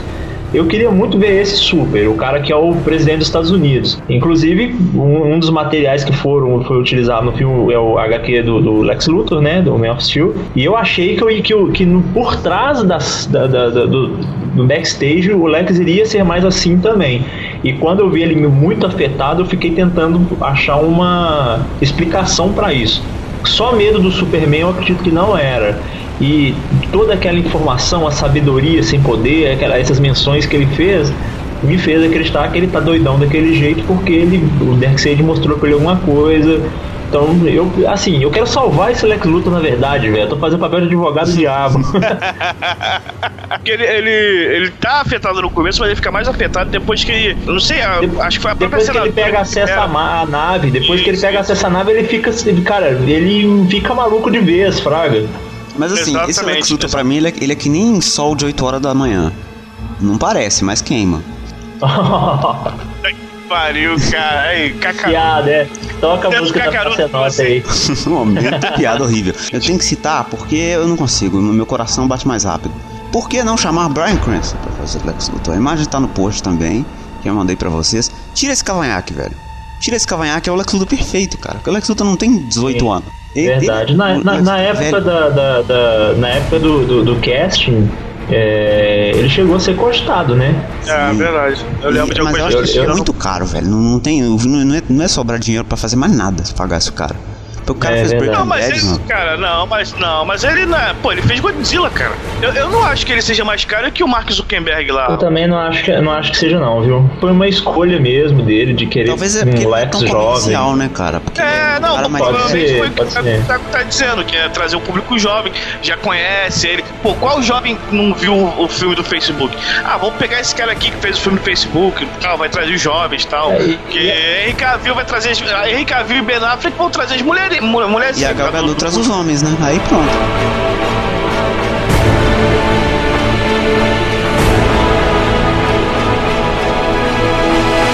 Eu queria muito ver esse super, o cara que é o presidente dos Estados Unidos. Inclusive, um, um dos materiais que foram foi utilizado no filme é o HQ do, do Lex Luthor, né, do Man of Steel. E eu achei que, eu, que, eu- que no- por trás das, da, da- da- do, do backstage o Lex iria ser mais assim também. E quando eu vi ele muito afetado, eu fiquei tentando achar uma explicação para isso. Só medo do Superman eu acredito que não era. E toda aquela informação, a sabedoria sem poder, aquela, essas menções que ele fez, me fez acreditar que ele tá doidão daquele jeito porque ele, o Darkseid mostrou pra ele alguma coisa. Então, eu, assim, eu quero salvar esse Lex Luthor na verdade, velho. Eu tô fazendo papel de advogado do diabo. <laughs> Porque ele, ele, ele tá afetado no começo, mas ele fica mais afetado depois que ele. Eu não sei, a- acho que foi a própria Depois que ele pega acesso era- à à nave, depois que ele Isso, pega isso. acesso à nave, ele fica, ele- cara, ele fica maluco de vez, fraga. Mas assim, esse Exatamente, Lex Luthor pra mim, ele é, ele é que nem sol de 8 horas da manhã. Não parece, mas queima. <laughs> Pariu, cara. Aí. Piada, é. Toca a música da cacaroto Passenota aí. <laughs> Momento piada horrível. Eu tenho que citar porque eu não consigo, meu coração bate mais rápido. Por que não chamar Brian Cranston pra fazer Lex Luthor? A imagem tá no post também, que eu mandei pra vocês. Tira esse cavanhaque, velho. Tira esse cavanhaque, é o Lex Luthor perfeito, cara. Porque o Lex Luthor não tem 18 Sim. anos. Ele- Verdade. ele- Na, época, velho. da, da, da- na época do, do, do casting, é, ele chegou a ser cogitado, né? É, Sim. verdade. Eu lembro de Mas eu algumas acho que isso eu- é muito caro, velho. Não, não tem, não é, não é sobrar dinheiro pra fazer mais nada se pagar esse cara. O cara É fez verdade. Breaking Não, mas Bad, ele, mano. cara, não, mas não, mas ele não é. Pô, ele fez Godzilla, cara. Eu, eu não acho que ele seja mais caro que o Mark Zuckerberg lá. Eu também não acho, que, não acho que seja não, viu? Foi uma escolha mesmo dele de querer Talvez é um não é jovem. né, cara? Porque É, o não, cara provavelmente ser, foi o que tá, tá, tá dizendo, que é trazer o público jovem, já conhece ele. Pô, qual jovem não viu o, o filme do Facebook? Ah, vamos pegar esse cara aqui que fez o filme do Facebook, tal, vai trazer os jovens e tal. É, e- Porque Henry Cavill vai trazer. Henry Cavill e Ben Affleck vão trazer as mulheres. E a Gal Gadot traz os homens, né? Aí pronto.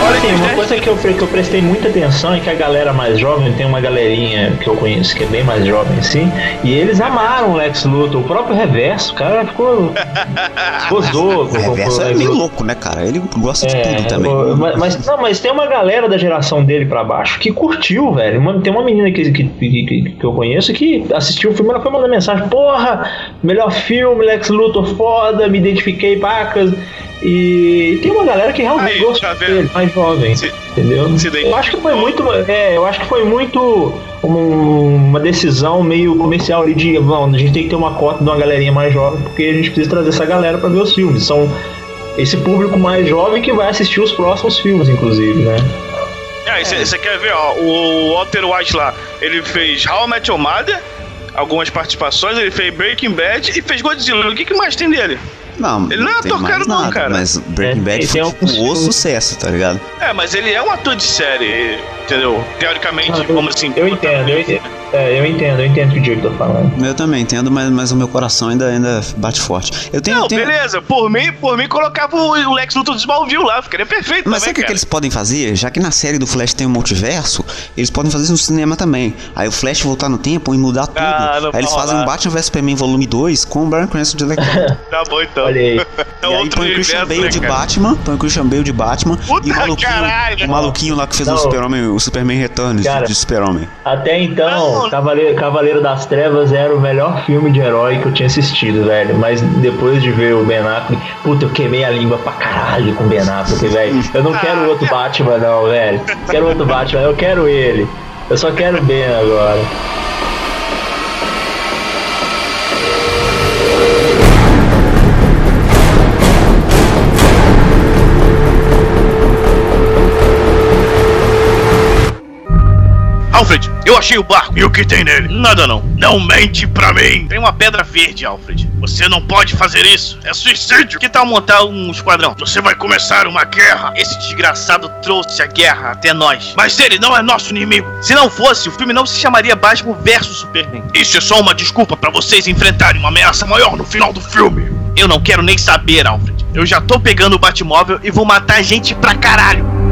Olha Sim, que uma coisa que eu, que eu prestei muita atenção é que a galera mais jovem, tem uma galerinha que eu conheço que é bem mais jovem assim, e eles amaram o Lex Luthor, o próprio Reverso, o cara ficou. gozou <laughs> O reverso é meio louco, né, cara? Ele gosta de É, tudo também. mas, mas- não, mas tem uma galera da geração dele pra baixo que curtiu, velho. Uma- tem uma menina que, que, que, que- que eu conheço que assistiu o filme, ela foi mandar mensagem: Porra, melhor filme, Lex Luthor foda, me identifiquei, pacas. E tem uma galera que realmente Aí, gostou tá dele, mais jovem. Se- entendeu? se eu acho que foi muito. É, eu acho que foi muito um- uma decisão meio comercial ali de vamos, a gente tem que ter uma cota de uma galerinha mais jovem, porque a gente precisa trazer essa galera pra ver os filmes. São esse público mais jovem que vai assistir os próximos filmes, inclusive, né? É, você quer ver, ó, o Walter White lá, ele fez How I Met Your Mother, algumas participações, ele fez Breaking Bad e fez Godzilla. O que, que mais tem dele? Não, Ele não é ator caro não, nada, cara. Mas Breaking É, Bad foi alguns tipo o filmes. sucesso, tá ligado? É, mas ele é um ator de série, entendeu? Teoricamente, Ah, eu, vamos assim. eu entendo, eu entendo. É, eu entendo, eu entendo o que o Diego tá falando. Eu também entendo, mas, mas o meu coração ainda, ainda bate forte. Eu tenho. Não, tenho- beleza, por mim, por mim colocava o o Lex Luthor de Smallville lá, ficaria perfeito Mas também, sabe o que, que eles podem fazer? Já que na série do Flash tem o multiverso, eles podem fazer isso no cinema também. Aí o Flash voltar no tempo e mudar tudo. Ah, não aí eles fazem rolar. um Batman vs Superman volume 2 com o Brian Cranston de Lex. <laughs> Tá bom então. Olha aí. <laughs> É e aí põe o Christian Bale né, de cara? Batman, põe o Christian Bale de Batman Puta e o maluquinho, caralho. o maluquinho lá que fez Não. o Super-Homem, o Superman Returns Cara. de Super-Homem. Até então. Cavaleiro, Cavaleiro das Trevas era o melhor filme de herói que eu tinha assistido, velho. Mas depois de ver o Ben Affleck, puta, eu queimei a língua pra caralho com o Ben Affleck, velho. Eu não quero outro Batman, não, velho. Quero outro Batman, eu quero ele. Eu só quero o Ben agora. Alfred, eu achei o barco. E o que tem nele? Nada não. Não mente pra mim. Tem uma pedra verde, Alfred. Você não pode fazer isso. É suicídio. Que tal montar um esquadrão? Você vai começar uma guerra. Esse desgraçado trouxe a guerra até nós. Mas ele não é nosso inimigo. Se não fosse, o filme não se chamaria Batman versus Superman. Isso é só uma desculpa pra vocês enfrentarem uma ameaça maior no final do filme. Eu não quero nem saber, Alfred. Eu já tô pegando o Batmóvel e vou matar gente pra caralho.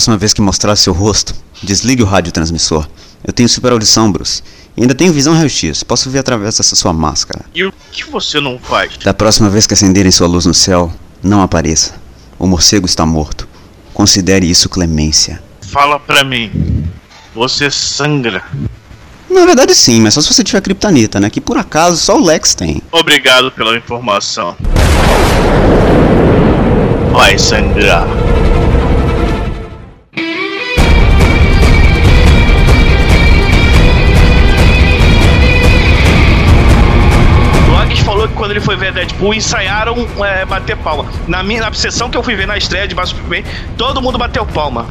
Próxima vez que mostrar seu rosto, desligue o radiotransmissor. Eu tenho super audição, Bruce. E ainda tenho visão raio-x. Posso ver através dessa sua máscara. E o que você não faz? Da próxima vez que acenderem sua luz no céu, não apareça. O morcego está morto. Considere isso clemência. Fala pra mim. Você sangra. Na verdade, sim, mas só se você tiver Kryptonita, né? Que por acaso só o Lex tem. Obrigado pela informação. Vai sangrar. Quando ele foi ver Deadpool, ensaiaram é, bater palma. Na minha na sessão que eu fui ver na estreia de Vasco Bem, todo mundo bateu palma.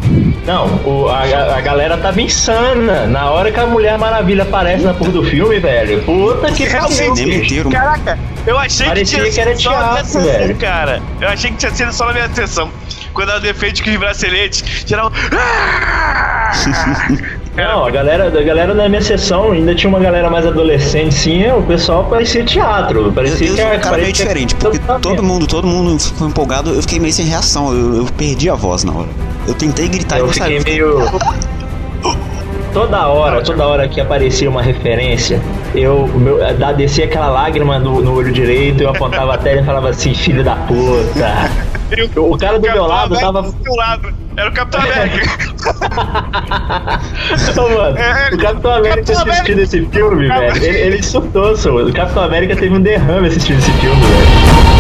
Não, o- a, a galera tava insana. Na hora que a Mulher Maravilha aparece na porra do filme, velho. Puta que pariu, bicho. inteiro. Caraca, eu achei Parecia que tinha que era sido só na minha teatro, sessão, velho. cara. Eu achei que tinha sido só na minha sessão. Quando ela defende com os braceletes, geral. <laughs> "Ah!" Não, a galera, a galera na minha sessão ainda tinha uma galera mais adolescente, sim. O pessoal parecia teatro. Eu, Parecia eu que um era cara meio parecia- diferente, porque todo mundo, todo mundo ficou empolgado, eu fiquei meio sem reação, eu, eu perdi a voz na hora. Eu tentei gritar e Eu não fiquei meio. <laughs> Toda hora, toda hora que aparecia uma referência, eu meu, descia aquela lágrima no, no olho direito, eu apontava a tela e falava assim, filho da puta. O cara do meu lado tava. Do seu lado. Era o Capitão <laughs> América. Mano, É, o Capitão América Capitão assistindo América. esse filme, velho. Ele, ele surtou, só. O Capitão América teve um derrame assistindo esse filme, velho.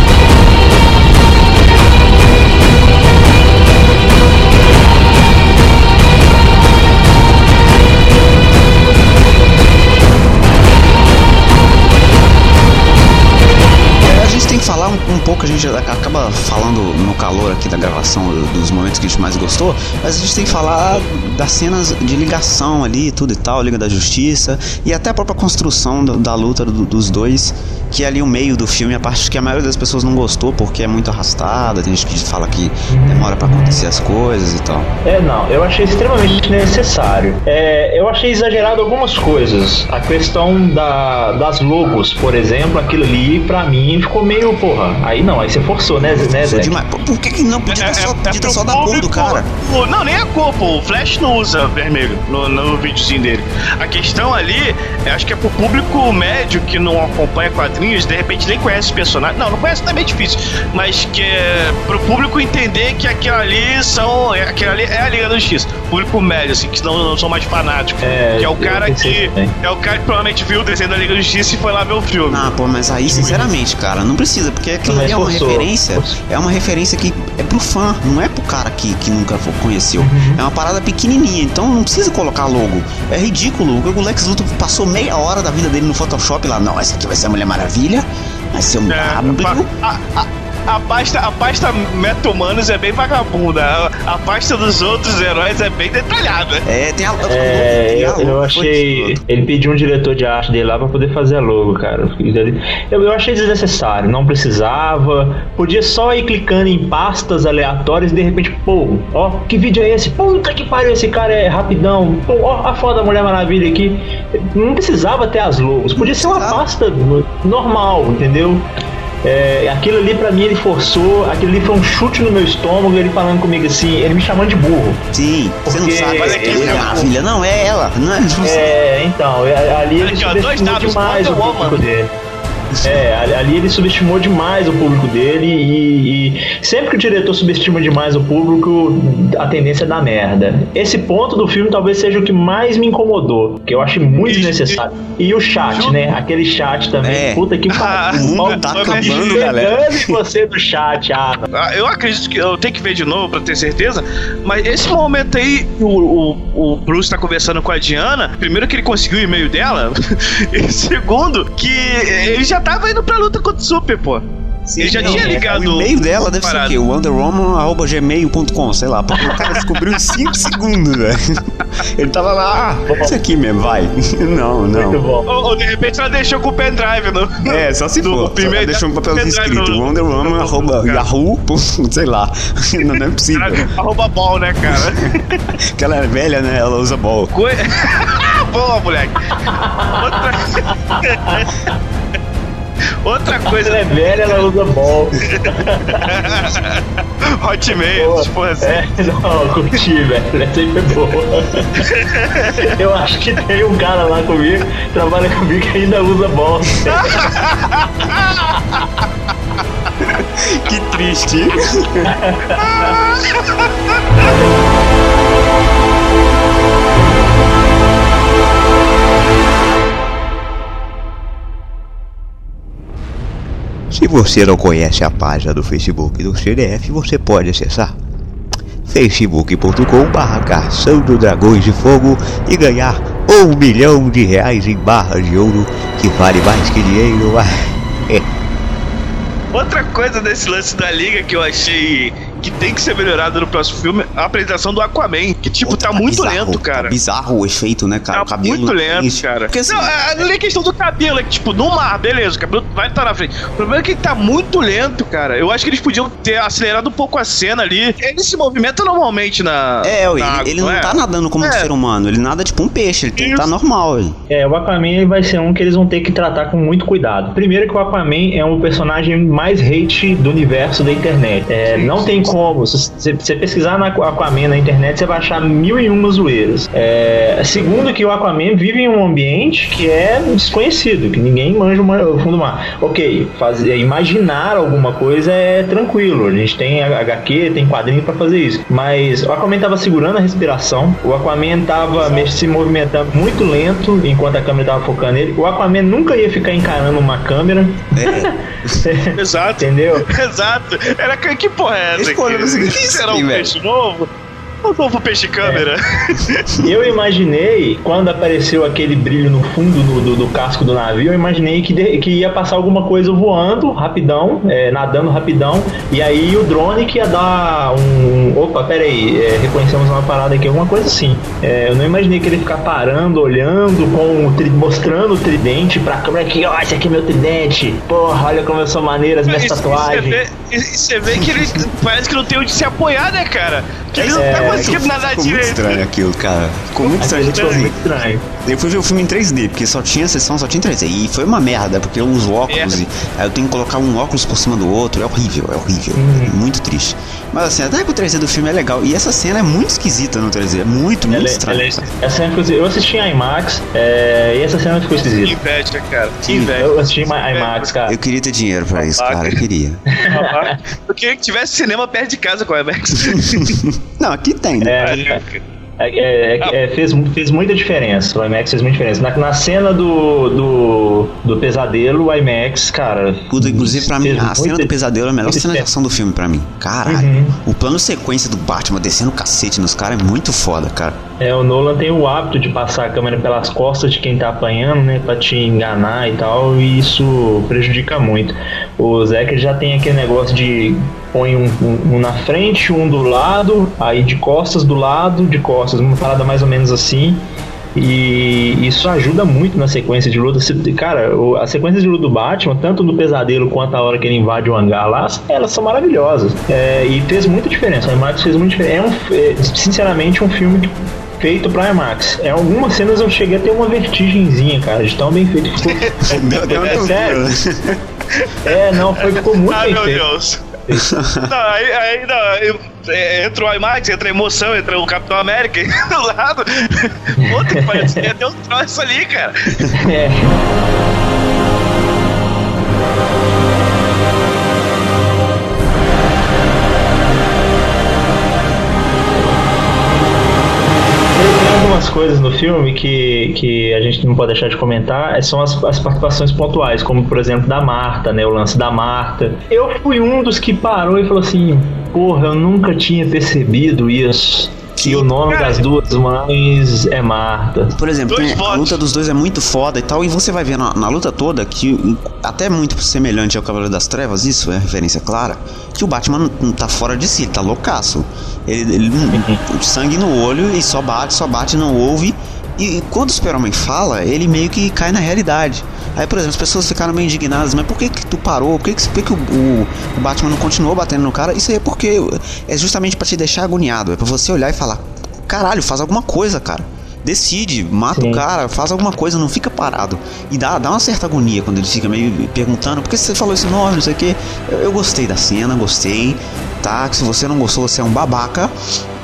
Gente acaba falando no calor aqui da gravação dos momentos que a gente mais gostou, mas a gente tem que falar das cenas de ligação ali, tudo e tal, Liga da Justiça, e até a própria construção do- da luta do- dos dois, que é ali o meio do filme, a parte que a maioria das pessoas não gostou porque é muito arrastada, tem gente que fala que demora pra acontecer as coisas e tal. É, não, eu achei extremamente necessário. É, eu achei exagerado algumas coisas. A questão da, das logos, por exemplo, aquilo ali, pra mim, ficou meio, porra, aí não, aí você forçou, né, né Zé? demais. Por, que, que não podia É, ter só, é, pro só da cor do cara? o- não, nem a cor, pô. O Flash não usa vermelho no, no videozinho dele. A questão ali, eu acho que é pro público médio que não acompanha quadrinhos, de repente nem conhece os personagens. Não, não conhece também é difícil. Mas que é pro público entender que aquilo ali são. é- Aquilo ali é a Liga da Justiça. Público médio, assim, que não, não são mais fanáticos. É, que é o cara que. também. É o cara que provavelmente viu o desenho da Liga da Justiça e foi lá ver o filme. Ah, pô, mas aí, sinceramente, cara, não precisa, porque aquilo ali é uma forçou, referência. forçou. É uma referência que é pro fã, não é pro cara que, que nunca conheceu. Uhum. É uma parada pequenininha, então não precisa colocar logo. É ridículo. O Lex Luthor passou meia hora da vida dele no Photoshop lá. Não, essa aqui vai ser a Mulher Maravilha, vai ser um É, W. a, a, a pasta, a pasta meta-humanos é bem vagabunda. A, a pasta dos outros heróis é bem detalhada. É, tem a. É, tem a eu, eu logo, achei. Ele pediu um diretor de arte dele lá pra poder fazer a logo, cara. Eu, eu achei desnecessário, não precisava. Podia só ir clicando em pastas aleatórias e de repente, pô, ó, que vídeo é esse? Puta que pariu, esse cara é rapidão. Pô, ó, a foto da Mulher Maravilha aqui. Não precisava ter as logos, podia ser uma pasta no- normal, entendeu? É, aquilo ali pra mim ele forçou, aquilo ali foi um chute no meu estômago, ele falando comigo assim, ele me chamando de burro. Sim, você não sabe. Aqui, é a Mulher meu. Maravilha. Não, é ela. Não é, É, então, é- ali ele Aqui, ó, dois dados, demais o público dele. É, ali- ele subestimou demais o público dele e, e sempre que o diretor subestima demais o público, a tendência é dar merda. Esse ponto do filme talvez seja o que mais me incomodou, que eu acho muito desnecessário. E o chat, né? Aquele chat também, É. puta que Ah, <laughs> pariu. o mundo Mal- tá acabando, galera. Pegando em você do chat, ah, Ah, Eu acredito que eu tenho que ver de novo pra ter certeza, mas esse momento aí, o, o, o Bruce tá conversando com a Diana. Primeiro que ele conseguiu o e-mail dela, <laughs> e segundo que ele já tava indo pra luta contra o Super, pô. Sim, Ele já não, tinha é, ligado O e-mail dela deve ser o parado. quê? wonderwoman.gmail.com, sei lá. Porque o cara descobriu em 5 <laughs> segundos, velho. Ele tava lá, ah, isso aqui mesmo, vai. <laughs> Não, muito não. bom. Ou, ou de repente ela deixou com o pendrive no. É, só se <laughs> no for. primeiro- Deixou um papelzinho escrito. no- no- Wonderwoman, arroba, cara. yahoo, ponto, sei lá. Não, não é possível. Arroba ball, né, cara? Porque ela é velha, né? Ela usa ball. Coi- Boa, moleque. Outra... Outra <laughs> coisa, Ela é velha, ela usa bol. <laughs> Hotmail, tipo assim. É, não, curti, velho. Aí foi boa. <laughs> Eu acho que tem um cara lá comigo, trabalha comigo que ainda usa bola. Que triste. Se você não conhece a página do Facebook do CDF, você pode acessar facebook.com barra caçando dragões de fogo e ganhar um milhão de reais em barras de ouro que vale mais que dinheiro. <laughs> Outra coisa desse lance da liga que eu achei que tem que ser melhorado no próximo filme, a apresentação do Aquaman, que tipo, tá, muito bizarro, lento, cara. Tá bizarro o efeito, né, cara? Tá o cabelo muito lento, cara. Porque assim, não, é, não é questão do cabelo, é que, tipo, no mar, beleza, o cabelo vai estar na frente. O problema é que ele tá muito lento, cara. Eu acho que eles podiam ter acelerado um pouco a cena ali. Ele se movimenta normalmente na. É, na ele, água, ele não é? tá nadando como um É. ser humano, ele nada tipo um peixe, ele tem tá normal. Ele. É, o Aquaman ele vai ser um que eles vão ter que tratar com muito cuidado. Primeiro que o Aquaman é um personagem mais hate do universo da internet. É, não tem como. Se você pesquisar no Aquaman na internet, você vai achar mil e uma zoeiras. É, segundo que o Aquaman vive em um ambiente que é desconhecido, que ninguém manja o mar- o fundo do mar. Ok, fazer, imaginar alguma coisa é tranquilo. A gente tem HQ, tem quadrinho pra fazer isso. Mas o Aquaman tava segurando a respiração, o Aquaman tava se movimentando muito lento enquanto a câmera tava focando nele. O Aquaman nunca ia ficar encarando uma câmera. É, <laughs> Exato. Entendeu? Exato. Era que, que porra é essa? Olhando assim, que Será um peixe novo? Um novo peixe câmera. Eu imaginei, quando apareceu aquele brilho no fundo do, do- do casco do navio, eu imaginei que, de- que ia passar alguma coisa voando rapidão, é, nadando rapidão, e aí o drone que ia dar um. Opa, peraí, é, reconhecemos uma parada aqui, alguma coisa assim. É, eu não imaginei que ele ficar parando, olhando, com o tri- mostrando o tridente pra câmera aqui, ó, esse aqui é meu tridente. Porra, olha como eu sou maneiro, as minhas E- e Você tatuagens. vê, e- você vê que ele <laughs> parece que não tem onde se apoiar, né, cara? Que ele não É, tá conseguindo nadar Ficou muito direito. estranho aquilo, cara. Ficou muito estranho. A gente, tipo Aquilo assim, foi muito estranho. Eu fui ver o filme em 3D, porque só tinha sessão, só tinha 3D. E foi uma merda, porque eu uso óculos É. e aí eu tenho que colocar um óculos por cima do outro. É horrível, é horrível. Muito triste. Mas assim, até que o 3D do filme é legal. E essa cena é muito esquisita no 3D. É muito, muito Ela é- estranha. ela é- essa cena eu assisti em IMAX é, e essa cena ficou Que esquisita. inveja, cara. Que inveja. Eu assisti em IMAX, cara. Eu queria ter dinheiro pra isso, cara. Eu queria. <laughs> Eu queria que tivesse cinema perto de casa com a IMAX. <laughs> Não, aqui tem, né? É, É, é, é, é, fez, fez muita diferença. O IMAX fez muita diferença. Na, na cena do, do, do pesadelo, o IMAX, cara. Puta, inclusive, pra mim, a cena do pesadelo é a melhor cena de ação do filme pra mim. Caralho. Uhum. O plano sequência do Batman descendo o cacete nos caras é muito foda, cara. É, o Nolan tem o hábito de passar a câmera pelas costas de quem tá apanhando, né? Pra te enganar e tal, e isso prejudica muito. O Zack já tem aquele negócio de põe um, um- um na frente, um do lado, aí de costas do lado, de costas, uma parada mais ou menos assim. E isso ajuda muito na sequência de luta. Cara, a sequência de luta do Batman, tanto no pesadelo quanto a hora que ele invade o hangar lá, elas são maravilhosas. É, e fez muita diferença. O IMAX fez muita diferença. É, um, é, sinceramente, um filme que feito pra IMAX. Em algumas cenas eu cheguei a ter uma vertigenzinha, cara, de tão bem feito que ficou. <laughs> Deu É sério? <laughs> É, não, foi, ficou muito Ah, bem meu feito. Deus. Não, aí, aí não, eu- é, entra o IMAX, entra a emoção, entra o Capitão América do lado. Puta, que ia ter um troço ali, cara. <laughs> É. coisas no filme que, que a gente não pode deixar de comentar, é, são as, as participações pontuais, como por exemplo da Marta, né? O lance da Marta. Eu fui um dos que parou e falou assim: Porra, eu nunca tinha percebido isso. Que o nome Cara. das duas mães é Marta. Por exemplo, tem- a votos. luta dos dois é muito foda e tal, e você vai ver na, na luta toda que, até muito semelhante ao Cavaleiro das Trevas, isso é referência clara, que o Batman não, tá fora de si, ele tá loucaço. Ele, ele não- sangue no olho e só bate, só bate, não ouve. E quando o Super-Homem fala, ele meio que cai na realidade. Aí, por exemplo, as pessoas ficaram meio indignadas, mas por que que tu parou? Por que que, por que, o, o- o Batman não continuou batendo no cara? Isso aí é porque é justamente pra te deixar agoniado, é pra você olhar e falar, caralho, faz alguma coisa, cara. Decide, mata Sim. o cara, faz alguma coisa, não fica parado. E dá, dá uma certa agonia quando ele fica meio perguntando, por que você falou esse nome, não sei o que. Eu, eu gostei da cena, gostei, tá? Que se você não gostou, você é um babaca.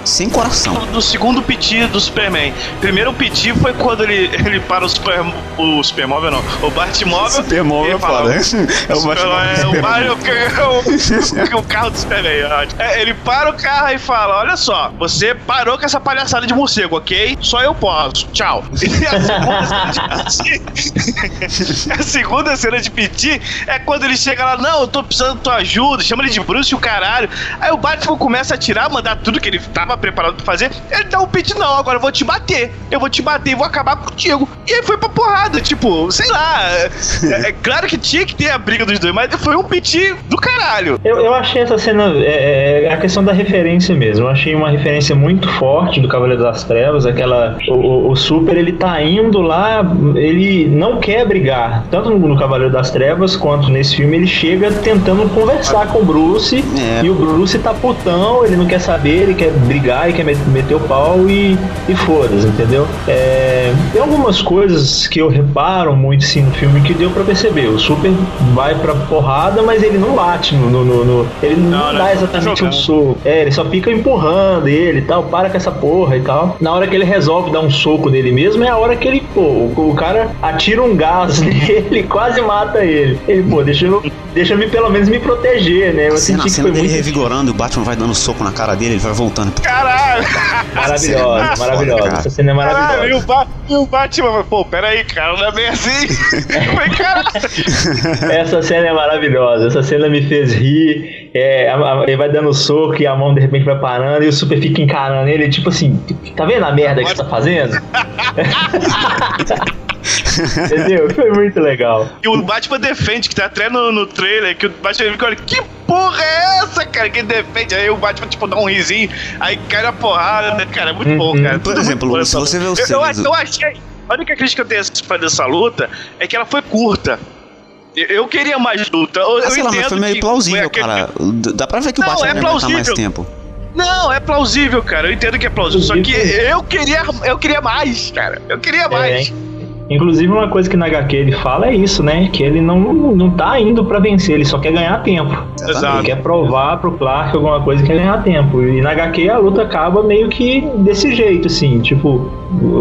sem coração. do segundo piti do Superman. Primeiro piti foi quando ele, ele para o, super, o Supermóvel, não, o Batmóvel. Supermóvel é fala, foda, né? É o Batmóvel. é, o, Mario- o, o, <laughs> o carro do Superman. É, ele para o carro e fala: Olha só, você parou com essa palhaçada de morcego, ok? Só eu posso. Tchau. <laughs> E a segunda cena de <laughs> a segunda cena de piti é quando ele chega lá: Não, eu tô precisando da tua ajuda. Chama ele de Bruce e o caralho. Aí o Batman começa a atirar, mandar tudo que ele tava preparado pra fazer. Ele dá um piti: Não, agora eu vou te bater. Eu vou te bater e vou acabar contigo. E aí foi pra porrada. Tipo, sei lá. É, é claro que tinha que ter a briga dos dois, mas foi um piti do caralho. Eu, eu achei essa cena. É, é a questão da referência mesmo. Eu achei uma referência muito forte do Cavaleiro das Trevas. Aquela. O, o- o Super ele tá indo lá. Ele não quer brigar. Tanto no, no Cavaleiro das Trevas quanto nesse filme. Ele chega tentando conversar com o Bruce. É. E o Bruce tá putão. Ele não quer saber. Ele quer brigar. Ele quer met- meter o pau e, e foda-se, entendeu? É, tem algumas coisas que eu reparo muito sim no filme que deu pra perceber. O Super vai pra porrada, mas ele não bate no. no- no- no- ele não, Não, dá exatamente um soco. É, ele só fica empurrando ele e tal, para com essa porra e tal. Na hora que ele resolve dar um soco nele mesmo, é a hora que ele, pô, o, o cara atira um gás <laughs> nele, quase mata ele. Ele, pô, deixa eu, deixa eu me, pelo menos me proteger, né? Eu cena, senti que foi dele muito revigorando, o Batman vai dando soco na cara dele, ele vai voltando. Caralho! maravilhosa, maravilhosa. cara. Essa cena é Caralho, e maravilhosa. o, ba e o Batman, pô, peraí, cara, não é bem assim. Eu falei, caralho. Essa cena é maravilhosa. Essa cena me fez rir. É, a- a- ele vai dando soco e a mão de repente vai parando e o Super fica encarando ele, tipo assim, tá vendo a merda que você tá fazendo? <laughs> Entendeu? Foi muito legal. E o Batman defende, que tá até no, no trailer, que o Batman fica olha, que porra é essa, cara? Que defende. Aí o Batman, tipo, dá um risinho, aí cai na porrada, né, cara? É muito bom, Uhum. cara. Por Tudo exemplo, se essa você vê os eu, eu, eu achei. A única crítica que eu tenho pra dessa luta é que ela foi curta. Eu, queria mais luta. Eu, Ah, eu sei lá, mas entendo foi meio que plausível, foi aquele- cara. Dá pra ver que o Não, Batman é vai aguentar mais plausível. tempo. Não, é plausível, cara. Eu entendo que é plausível. Só que eu queria, eu queria mais, cara. Eu queria mais. Inclusive, uma coisa que na HQ ele fala é isso, né? Que ele não, não tá indo pra vencer, ele só quer ganhar tempo. Exato. Ele quer provar pro Clark alguma coisa e quer ganhar tempo. E na HQ a luta acaba meio que desse jeito, assim. Tipo,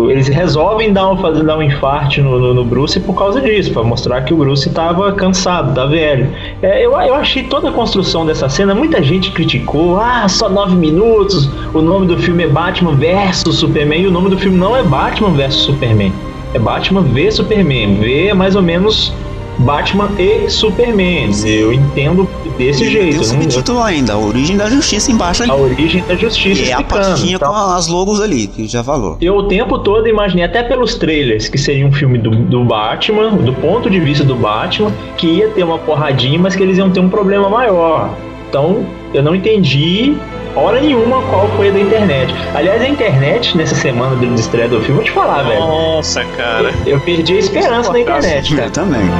eles resolvem dar um, fazer, dar um infarte no, no, no Bruce por causa disso, pra mostrar que o Bruce tava cansado, tá velho. É, eu, eu achei toda a construção dessa cena, muita gente criticou. Ah, só nove minutos. O nome do filme é Batman versus Superman. E o nome do filme não é Batman versus Superman. É Batman v Superman. V é mais ou menos Batman e Superman. Eu entendo desse jeito. Tem não- subtítulo ainda, a origem da justiça embaixo ali. a origem da justiça. E é a pastinha então. com as logos ali, que já falou. Eu o tempo todo imaginei, até pelos trailers, que seria um filme do, do Batman, do ponto de vista do Batman, que ia ter uma porradinha, mas que eles iam ter um problema maior. Então, eu não entendi hora nenhuma qual foi a da internet. Aliás, a internet, nessa semana do estreia do filme, vou te falar, velho. Nossa, cara. Eu perdi a esperança na internet, Eu cara. também.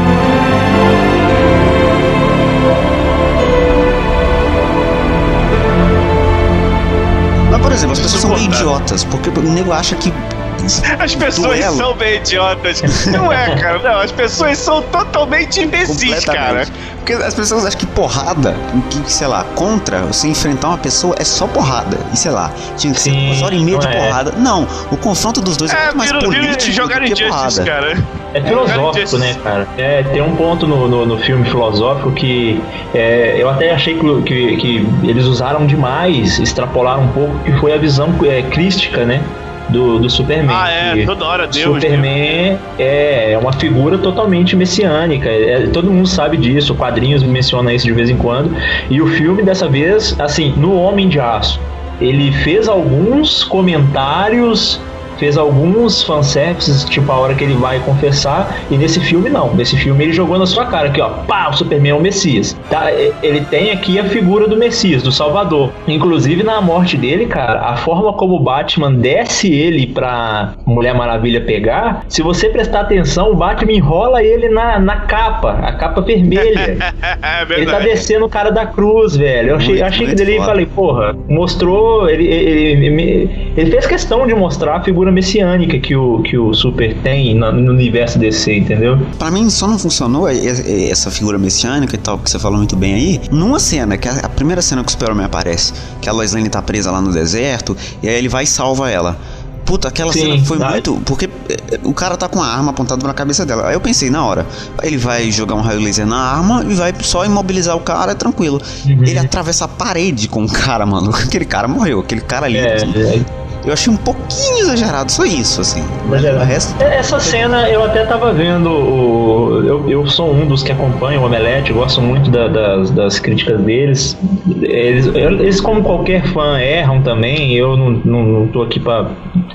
Mas, por exemplo, as pessoas são idiotas, porque o nego acha que. As pessoas Duelo. são bem idiotas. Não é, cara. Não, as pessoas são totalmente imbecis, cara. Porque as pessoas acham que porrada, que, sei lá, contra você enfrentar uma pessoa é só porrada. E sei lá, tinha que ser Sim, duas horas e meia de é. porrada. Não, o confronto dos dois é, É, muito mais político jogar do que porrada. cara. É filosófico, né, cara? É, tem um ponto no, no, no filme filosófico que é, eu até achei que, que, que eles usaram demais, extrapolaram um pouco, que foi a visão é, crística, né? Do, do Superman. Ah, é, toda hora Deus. Superman é, é uma figura totalmente messiânica. É, todo mundo sabe disso, quadrinhos mencionam isso de vez em quando. E o filme, dessa vez, assim, no Homem de Aço, ele fez alguns comentários, fez alguns fanservices, tipo a hora que ele vai confessar, e nesse filme não. Nesse filme ele jogou na sua cara aqui, ó, pá, o Superman é o Messias. Tá? Ele tem aqui a figura do Messias, do Salvador. Inclusive na morte dele, cara, a forma como o Batman desce ele pra Mulher Maravilha pegar, se você prestar atenção, o Batman enrola ele na, na capa, a capa vermelha. <laughs> é Ele tá descendo o cara da cruz, velho. Eu achei, Muito, achei que dele e falei, porra, mostrou. Ele, ele, ele, ele fez questão de mostrar a figura figura messiânica que o, que o Super tem no, no universo DC, entendeu? Pra mim só não funcionou essa figura messiânica e tal, que você falou muito bem aí, numa cena, que é a primeira cena que o Super-Homem aparece, que a Lois Lane tá presa lá no deserto, e aí ele vai e salva ela. Puta, aquela Sim, cena foi tá. muito. Porque eh, o cara tá com a arma apontada na cabeça dela. Aí eu pensei na hora, ele vai jogar um raio laser na arma e vai só imobilizar o cara, é tranquilo. Uhum. Ele atravessa a parede com o cara, <laughs> mano. Aquele cara morreu, aquele cara ali. É, é, Eu achei um pouquinho exagerado, só isso, assim. Exagerado. O resto. Essa cena eu até tava vendo. O, eu, eu sou um dos que acompanham o Omelete, gosto muito da- das, das críticas deles. Eles, eles, como qualquer fã, erram também. Eu não, não, não tô aqui pra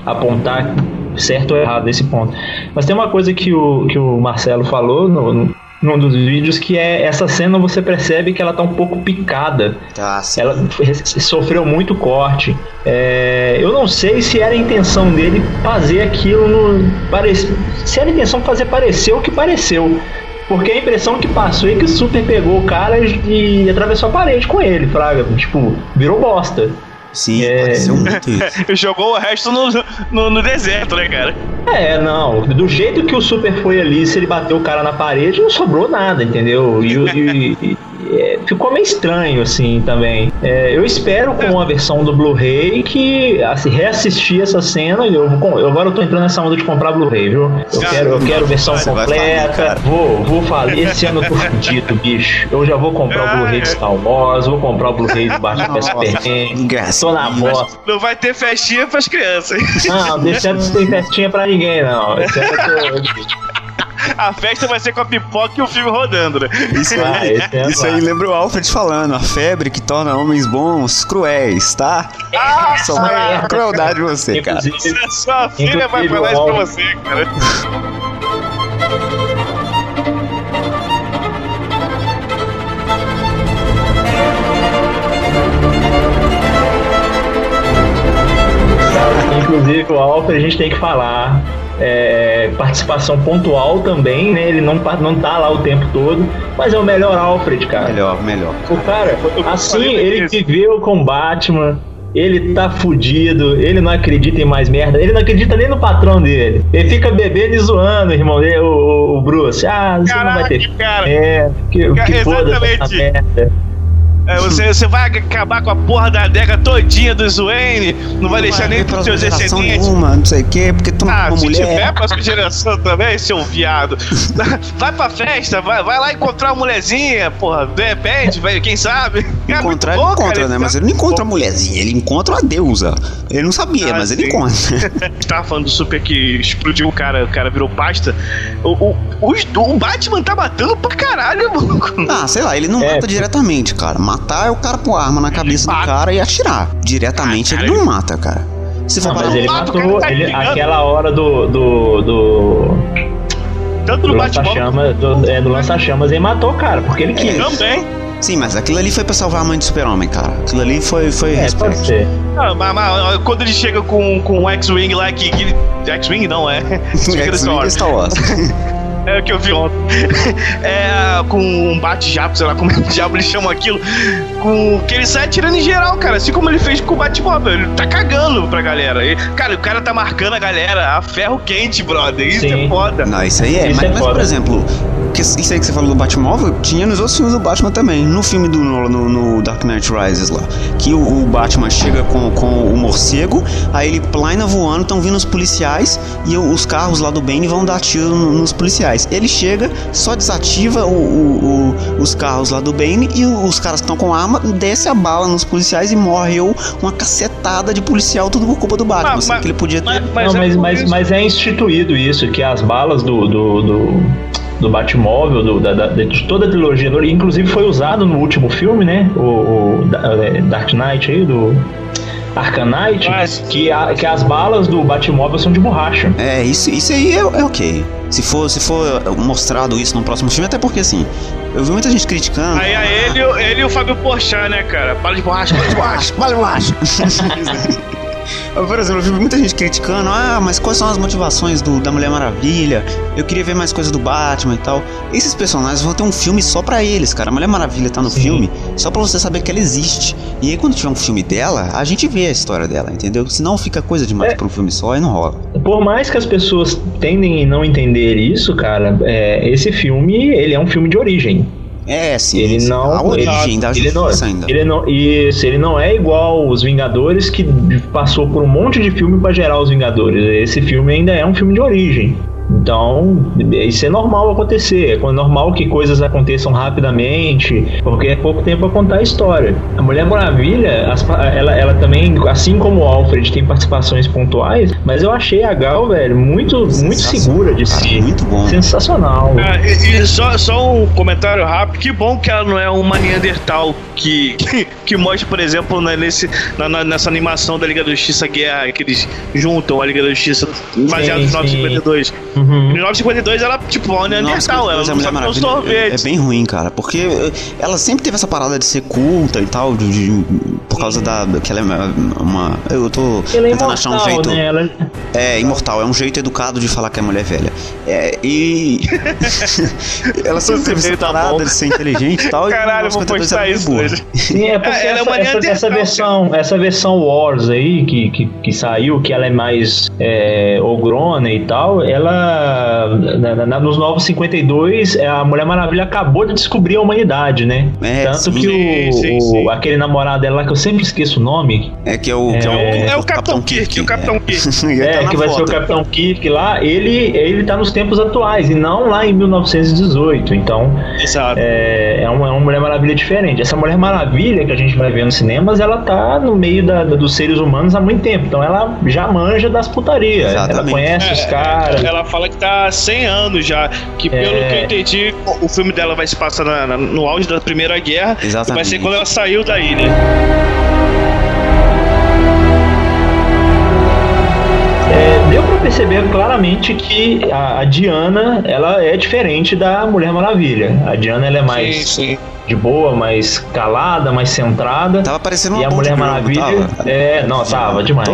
apontar certo ou errado nesse ponto. Mas tem uma coisa que o, que o Marcelo falou no, no- num dos vídeos que é essa cena você percebe que ela tá um pouco picada. Sim. Ela sofreu muito corte. É, eu não sei se era a intenção dele fazer aquilo no. Parece, se era a intenção de fazer parecer o que pareceu. Porque a impressão que passou é que o Super pegou o cara e, e atravessou a parede com ele, Fraga. Tipo, virou bosta. Sim, É. pareceu muito isso. Jogou o resto no, no, no deserto, né, cara? É, não. Do jeito que o Super foi ali, se ele bateu o cara na parede, não sobrou nada, entendeu? E, o- e- e- é, ficou meio estranho, assim, também. É, eu espero com a versão do Blu-ray que assim, reassistir essa cena. Eu, eu agora eu tô entrando nessa onda de comprar Blu-ray, viu? Eu quero, eu quero versão completa. vou, vou falar. Esse ano eu tô fudido, bicho. Eu já vou comprar o Blu-ray de Star Wars, vou comprar o Blu-ray do Batman vs Superman. Tô na bosta. Não vai ter festinha pras crianças. Não, desse ano não tem festinha pra ninguém, não. Esse ano eu tô. A festa vai ser com a pipoca e o filme rodando, né? Isso Ah, aí, esse é isso aí lembra o Alfred falando, a febre que torna homens bons cruéis, tá? Ah, Só uma crueldade de você, cara. Sua filha vai falar isso pra você, cara. Inclusive, o Alfred, a gente tem que falar. É, participação pontual também, né? Ele não, não tá lá o tempo todo, mas é o melhor Alfred, cara. Melhor, melhor. O cara, assim, ele viveu com Batman, ele tá fudido, ele não acredita em mais merda, ele não acredita nem no patrão dele. Ele fica bebendo e zoando, irmão dele, o, o- o Bruce. Ah, você não vai Caraca, ter. cara. É, que, Cara, que foda essa exatamente. merda. É, você, você vai acabar com a porra da adega todinha do Zwayne, não vai deixar nem pros seus descendentes. nenhuma, não sei o quê, porque tu não é Ah, uma se mulher. tiver pra sua geração também, seu viado. <laughs> Vai pra festa, vai, vai lá encontrar uma mulherzinha, porra, de repente, vai, quem sabe? É Encontrar, ele bom, encontra, cara, né? Mas ele não encontra a mulherzinha, ele encontra a deusa. Ele não sabia, Ah, mas ele sim. encontra. <laughs> Você tava falando do super que explodiu o cara, o cara virou pasta. O, o, o Batman tá matando pra caralho, maluco. Ah, sei lá, ele não É, mata diretamente, cara. Matar é o cara pôr a arma na cabeça do cara e atirar. Diretamente Ah, ele não mata, cara. Se for Não, parar mas ele matou cara tá ele- aquela hora do. do. do, Tanto do lança-chamas, do, é, do lança-chamas, ele matou cara, porque ele quis. também. Sim, mas aquilo ali foi pra salvar a mãe do super-homem, cara. Aquilo ali foi, foi É, pode respeito. ser. Ah, mas, mas quando ele chega com, com o X-Wing lá, que. que X-Wing não, é. <laughs> X-Wing Star Wars. <laughs> É o que eu vi ontem. <laughs> É, com um bate-jato, sei lá como diabo eles chamam aquilo. Com, que ele sai atirando em geral, cara. Assim como ele fez com o Batmóvel. Ele tá cagando pra galera. E, cara, o cara tá marcando a galera a ferro quente, brother. Isso Sim. é foda. Não, isso aí é. Isso mas, é mas, por exemplo, que, isso aí que você falou do Batmóvel, tinha nos outros filmes do Batman também. No filme do Nolan, no, no Dark Knight Rises lá. Que o, o Batman chega com, com o morcego, aí ele plaina voando, estão vindo os policiais e os carros lá do Bane vão dar tiro no- nos policiais. Ele chega, só desativa o- o- o- os carros lá do Bane e os caras que estão com arma desce a bala nos policiais e morreu uma cacetada de policial, tudo por culpa do Batman. Mas- assim, que ele podia ter. Mas, não, é mas, mas, mas é instituído isso, que as balas do. do, do... do Batmóvel, do, da, da- de toda a trilogia, inclusive foi usado no último filme, né? O, o é, Dark Knight aí, do Arcanite, Mas- que, a- que as balas do Batmóvel são de borracha. É, isso, isso aí é, é ok. Se for, se for mostrado isso no próximo filme, até porque assim, eu vi muita gente criticando. Aí é ele, ele e o Fábio Porchat, né, cara? Bala de borracha, bala de borracha. Vale, eu acho. Por exemplo, eu vi muita gente criticando, ah, mas quais são as motivações do, da Mulher Maravilha? Eu queria ver mais coisas do Batman e tal. Esses personagens vão ter um filme só pra eles, cara. A Mulher Maravilha tá no Sim. filme só pra você saber que ela existe. E aí quando tiver um filme dela, a gente vê a história dela, entendeu? Senão fica coisa demais É. pra um filme só e não rola. Por mais que as pessoas tendem a não entender isso, cara, é, esse filme, ele é um filme de origem. É, sim. Ele sim. não. A origem ele, da ele não, ainda. ele não, isso, ele não é igual os Vingadores que passou por um monte de filme pra gerar os Vingadores. Esse filme ainda é um filme de origem. Então, isso é normal acontecer. É normal que coisas aconteçam rapidamente, porque é pouco tempo pra contar a história. A Mulher Maravilha, ela, ela também, assim como o Alfred, tem participações pontuais, mas eu achei a Gal, velho, muito, muito segura de cara, si. muito bom. Sensacional. Ah, e, e só, só um comentário rápido. Que bom que ela não é uma Neandertal que, que, que mostra, por exemplo, né, nesse, na- na- nessa animação da Liga da Justiça Guerra, que eles juntam a Liga da Justiça no sim. 952. Uhum. No 952 ela, tipo, uma Neandertal, ela Nossa, não sabe fazer um é, é bem ruim, cara, porque eh, ela sempre teve essa parada de ser culta e tal, de, de- por causa da que ela é uma, uma- eu tô Ela é tentando achar um jeito né? Ela, é imortal, é um jeito educado de falar que é mulher velha. É, e <laughs> ela sempre teve essa Tá parada bom. de ser inteligente e tal, Caralho, e vou no 52 postar ela é isso, né? Sim, é porque <laughs> É, ela é essa, uma essa- essa versão, essa versão Wars aí que, que, que saiu, que ela é mais é, ogrona e tal, ela na, na- nos Novos 52, é, a Mulher Maravilha acabou de descobrir a humanidade, né? É, Tanto sim. que o, Sim, sim, o- aquele namorado dela lá que eu sempre esqueço o nome, É que é o, que é o, É, é o Capitão Kirk, o Capitão é. Kirk. <laughs> É, tá que vai ser o. Capitão Kirk lá, ele ele tá nos tempos atuais e não lá em 1918. Então, Exato. é, é uma, é uma Mulher Maravilha diferente. Essa Mulher Maravilha que a gente vai ver nos cinemas, ela tá no meio da- da- dos seres humanos há muito tempo. Então ela já manja das putarias. Ela Exatamente. conhece os caras. Ela fala que tá há 100 anos já. Que pelo É. que eu entendi, o filme dela vai se passar na- na- no auge da Primeira Guerra. E vai Exatamente. ser quando ela saiu da ilha. É, deu pra perceber claramente que a, a Diana ela é diferente da Mulher Maravilha. A Diana ela é mais Sim, sim. De boa, mais calada, mais centrada. Tava parecendo uma E a Mulher Maravilha. tava? É, não, tava demais.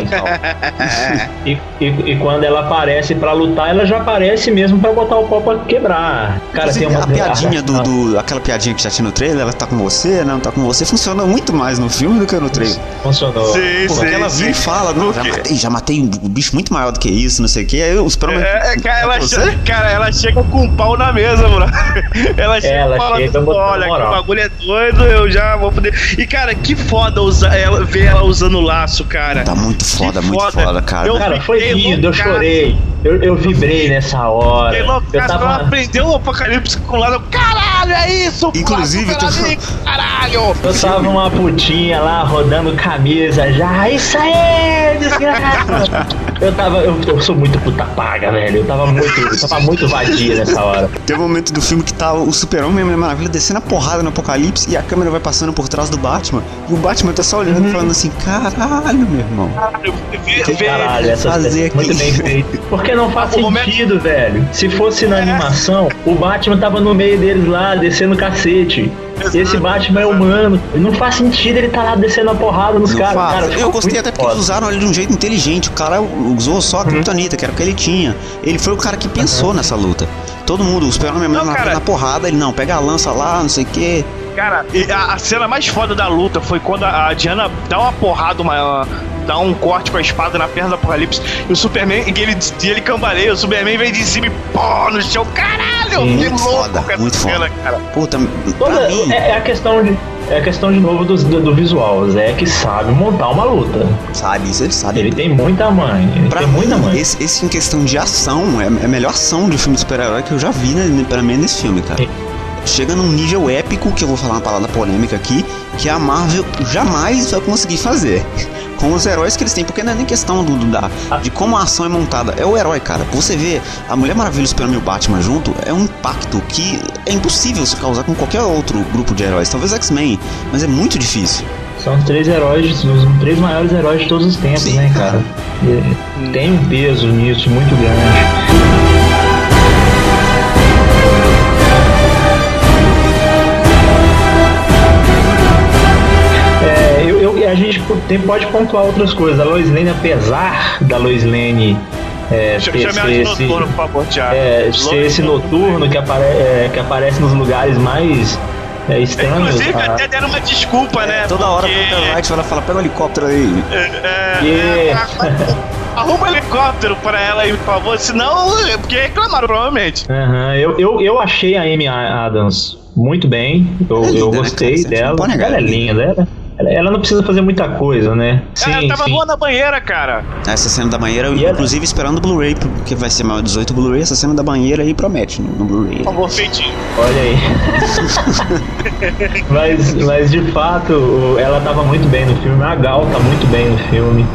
E, e, e quando ela aparece pra lutar, ela já aparece mesmo pra botar o pau pra quebrar. Cara, Inclusive, tem uma a piadinha do, do- Aquela piadinha que já tinha no trailer, ela tá com você, não tá com você, funciona muito mais no filme do que no trailer. Funcionou. Sim, Porque sim, ela sim. vira e fala, não, já quê? matei, já matei um bicho muito maior do que isso, não sei o que. Aí os super É, é, cara, ela Você? chega, cara, ela chega com um pau na mesa, mano. <laughs> Ela chega Ela e fala, chega olha, que o moral." Bagulho é doido, eu já vou poder. E, cara, que foda usar ela, ver ela usando o laço, cara. Tá muito foda, Que muito foda, cara. Eu Cara, foi lindo, eu chorei. Eu, eu vibrei nessa hora. Fiquei Eu loucaço, ela tava. aprendeu o apocalipse com o lado. Caralho, é isso, Inclusive, tu- Superamigo, caralho. Eu tava uma putinha lá rodando camisa já. Isso aí, desgraça! <laughs> Eu tava. Eu, eu sou muito puta paga, velho. Eu tava muito. Eu tava muito vadia nessa hora. Tem um momento do filme que tá o Super-Homem e a Mulher Maravilha descendo a porrada no apocalipse e a câmera vai passando por trás do Batman e o Batman tá só Uhum. olhando falando assim, caralho, meu irmão. Caralho, Que vê- caralho, essa fazer muito aqui. bem feito. Porque não faz sentido, velho. Se fosse na animação, o Batman tava no meio deles lá, descendo cacete. Esse Batman é humano. Não faz sentido ele tá lá descendo a porrada nos caras. Cara, eu gostei até porque foda. eles usaram ele de um jeito inteligente. O cara usou só a Kryptonita, que era o que ele tinha. Ele foi o cara que pensou nessa luta. Todo mundo, o Super-Homem a Mulher Não, Maravilha cara. na porrada, ele não, pega a lança lá, não sei o que. Cara, e a, a cena mais foda da luta foi quando a, a Diana dá uma porrada, uma, dá um corte com a espada na perna do Apocalipse e o Superman, e ele, e ele cambaleia, o Superman vem de cima e pô, no chão. Caralho, Sim. que Muito louco foda, essa muito cena, foda. cara. Puta, Toda- mim, é, é a questão de. É a questão de novo do, do, do visual. O Zé que sabe montar uma luta. sabe, isso ele sabe. Ele tem muita mãe. Ele Pra tem mim, muita mãe. esse, esse em questão de ação, é, é a melhor ação de filme de super-herói que eu já vi, né, pra mim, nesse filme, cara. Sim. Chega num nível épico, que eu vou falar uma palavra polêmica aqui, que a Marvel jamais vai conseguir fazer. <laughs> Com os heróis que eles têm, porque não é nem questão do, do- da, de como a ação é montada, é o herói, cara. Você vê a Mulher Maravilha, o Superman e o Batman junto, é um impacto que é impossível se causar com qualquer outro grupo de heróis, talvez X-Men, mas é muito difícil. São os três heróis, os três maiores heróis de todos os tempos, Sim, né, cara? E Tem um peso nisso muito grande. É, tem, pode pontuar outras coisas. A Lois Lane, apesar da Lois Lane é, ter- ser de esse- noturno, por favor, Thiago. é, ser esse noturno que, apare, é, que aparece nos lugares mais é, estranhos. Inclusive, ah, até deram uma desculpa, né? Toda hora porque- o Peter Wright ela fala, pega o helicóptero aí. É, Yeah. é, Arruma um helicóptero pra ela aí, por favor, senão. Porque reclamaram, provavelmente. Aham, eu, eu, eu achei a Amy Adams muito bem. Eu, É linda, eu né, gostei cara? Você dela. não pode negar. Ela é linda, ela, ela, ela não precisa fazer muita coisa, né? Sim, ela tava sim. boa na banheira, cara. Essa cena da banheira, eu, E ela- inclusive esperando o Blu-ray, porque vai ser maior 18 Blu-ray, essa cena da banheira aí promete no, no Blu-ray. Por favor, feitinho. Olha aí. <laughs> mas, mas de fato, ela tava muito bem no filme. A Gal tá muito bem no filme.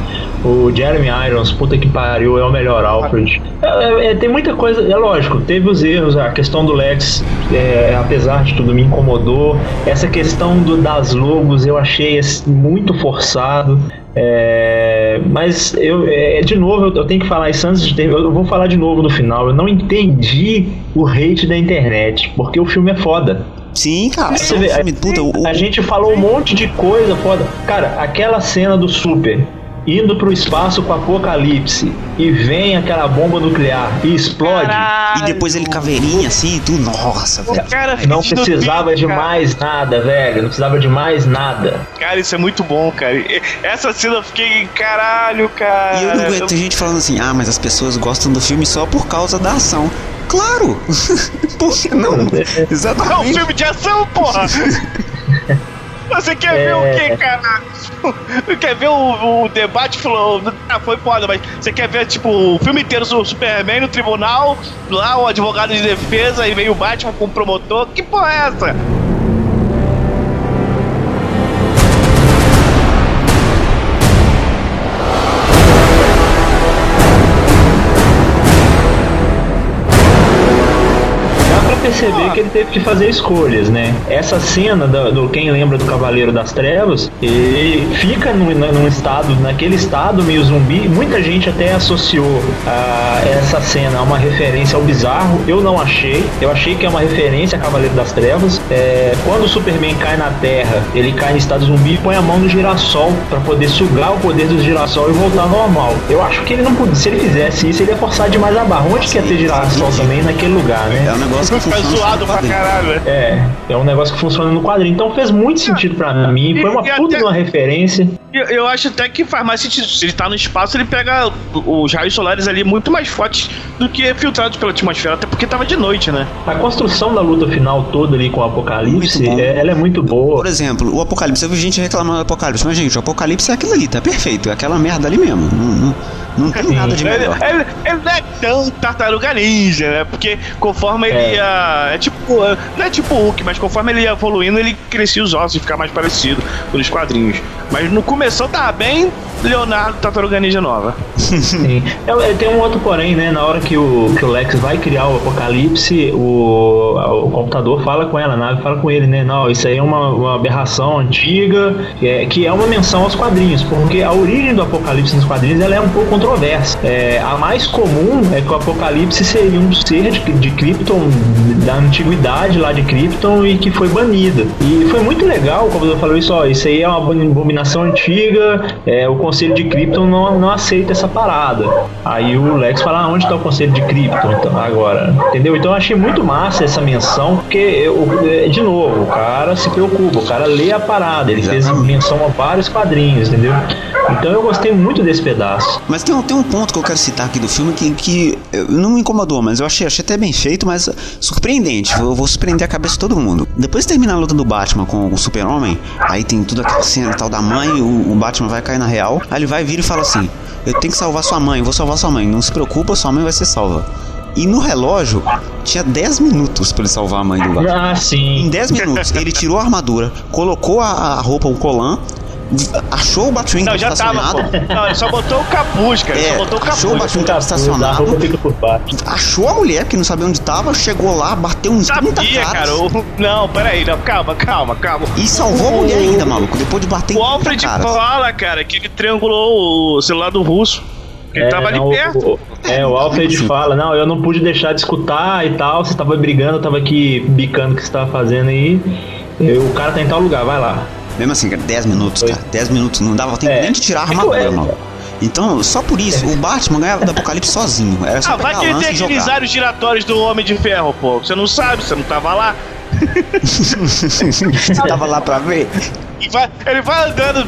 O Jeremy Irons, puta que pariu, é o melhor Alfred. É, é, é, tem muita coisa, é lógico, teve os erros, a questão do Lex, é, apesar de tudo, me incomodou. Essa questão do, das logos eu achei assim, muito forçado. É, mas eu, é, de novo, eu, eu tenho que falar isso antes de ter. Eu vou falar de novo no final. Eu não entendi o hate da internet, porque o filme é foda. Sim, cara. Você é vê, filme, puta, o- A gente falou um monte de coisa foda. Cara, aquela cena do Super indo pro espaço com o apocalipse e vem aquela bomba nuclear e explode. E depois ele caveirinha assim e tudo. Nossa, velho. Cara, Não precisava de cara. mais nada, velho. Não precisava de mais nada. Cara, isso é muito bom, cara. Essa cena eu fiquei, caralho, cara. E eu não aguento, tem gente falando assim, ah, mas as pessoas gostam do filme só por causa da ação. Claro! <laughs> por que não? <laughs> É um Exatamente. filme de ação, porra! <laughs> Você quer ver o que, cara? <laughs> quer ver o, o debate? Falou, ah, foi foda, mas você quer ver, tipo, o filme inteiro sobre o Superman no tribunal, lá o advogado de defesa, e veio o Batman com o promotor? Que porra é essa? Perceber que ele teve que fazer escolhas, né? Essa cena do, do- quem lembra do Cavaleiro das Trevas, ele fica num, num estado, naquele estado meio zumbi. Muita gente até associou a essa cena a uma referência ao bizarro. Eu não achei. Eu achei que é uma referência a Cavaleiro das Trevas. É, quando o Superman cai na Terra, ele cai em estado zumbi e põe a mão no girassol pra poder sugar o poder do girassol e voltar ao normal. Eu acho que ele não podia. Se ele fizesse isso, ele ia forçar demais a barra. Onde que ia ter girassol também naquele lugar, né? É um negócio que Só zoado pra caralho, né? É, é um negócio que funciona no quadrinho. Então fez muito sentido pra mim. Foi uma puta até- de uma referência. Eu, eu acho até que faz mais sentido. Se ele tá no espaço, ele pega os raios solares ali muito mais fortes do que filtrados pela atmosfera, até porque tava de noite, né? A construção da luta final toda ali com o Apocalipse, é- ela é muito boa. Por exemplo, o Apocalipse, eu vi gente reclamando do Apocalipse, mas gente, o Apocalipse é aquilo ali, tá perfeito, é aquela merda ali mesmo. Não, não, não tem nada de Ele, melhor. ele- ele não é tão tartaruga ninja, né? Porque conforme ele É. ia. É tipo. Não é tipo Hulk, mas conforme ele ia evoluindo, ele crescia os ossos e ficava mais parecido com os quadrinhos. Mas no começo tava bem Leonardo Tartaruga Ninja Nova. Sim. É, é, tem um outro porém, né? Na hora que o, que o Lex vai criar o Apocalipse, o, o computador fala com ela, a nave fala com ele, né? Não, isso aí é uma, uma aberração antiga, que é, que é uma menção aos quadrinhos, porque a origem do Apocalipse nos quadrinhos ela é um pouco controversa. É, a mais comum é que o Apocalipse seria um ser de, de Krypton, da antiguidade lá de Krypton e que foi banida. E foi muito legal, como eu falei isso, ó, isso aí é uma abominação antiga, é, o Conselho de Krypton não, não aceita essa parada. Aí o Lex fala, ah, onde tá o Conselho de Krypton então, agora? Entendeu? Então eu achei muito massa essa menção, porque, eu, é, de novo, o cara se preocupa, o cara lê a parada, ele fez Exatamente. menção a vários quadrinhos, entendeu? Então eu gostei muito desse pedaço. Mas tem um, tem um ponto que eu quero citar aqui do filme que, que não me incomodou, mas eu achei, achei até bem feito, mas surpreendente. Eu vou surpreender a cabeça de todo mundo. Depois que termina a luta do Batman com o Super-Homem, aí tem toda aquela cena tal da mãe, o, o Batman vai cair na real, aí ele vai vir e fala assim: Eu tenho que salvar sua mãe, vou salvar sua mãe. Não se preocupa, sua mãe vai ser salva. E no relógio tinha 10 minutos pra ele salvar a mãe do Batman. Ah, Em sim. 10 minutos, ele tirou a armadura, colocou a, a roupa, o colan, achou o Batwing Não, já tava, pô. Não, ele só botou o capuz, cara. É, só botou o achou o capuz. Batwing A estacionado, achou a mulher que não sabia onde tava, chegou lá, bateu uns 30 Sabia, caras cara. o- Não, peraí, não, calma, calma, calma. e salvou a mulher ainda, maluco, depois de bater em O 30 Alfred caras. fala, cara, que ele triangulou o celular do russo. Ele tava ali não, perto. O, é, o Alfred fala, não, eu não pude deixar de escutar e tal, você tava brigando, eu tava aqui bicando o que você tava fazendo aí. Eu- o cara tá em tal lugar, vai lá. Mesmo assim, cara, 10 minutos, cara. 10 minutos. Não dava tempo É. nem de tirar a É, armadura, é. não. Então, só por isso, o Batman ganhava do <laughs> Apocalipse sozinho. Era só Ah, vai pegar que a ele lança tem e aqueles aros giratórios do Homem de Ferro, pô. Você não sabe, você não tava lá. <laughs> <laughs> Você tava lá pra ver? E vai- ele vai andando,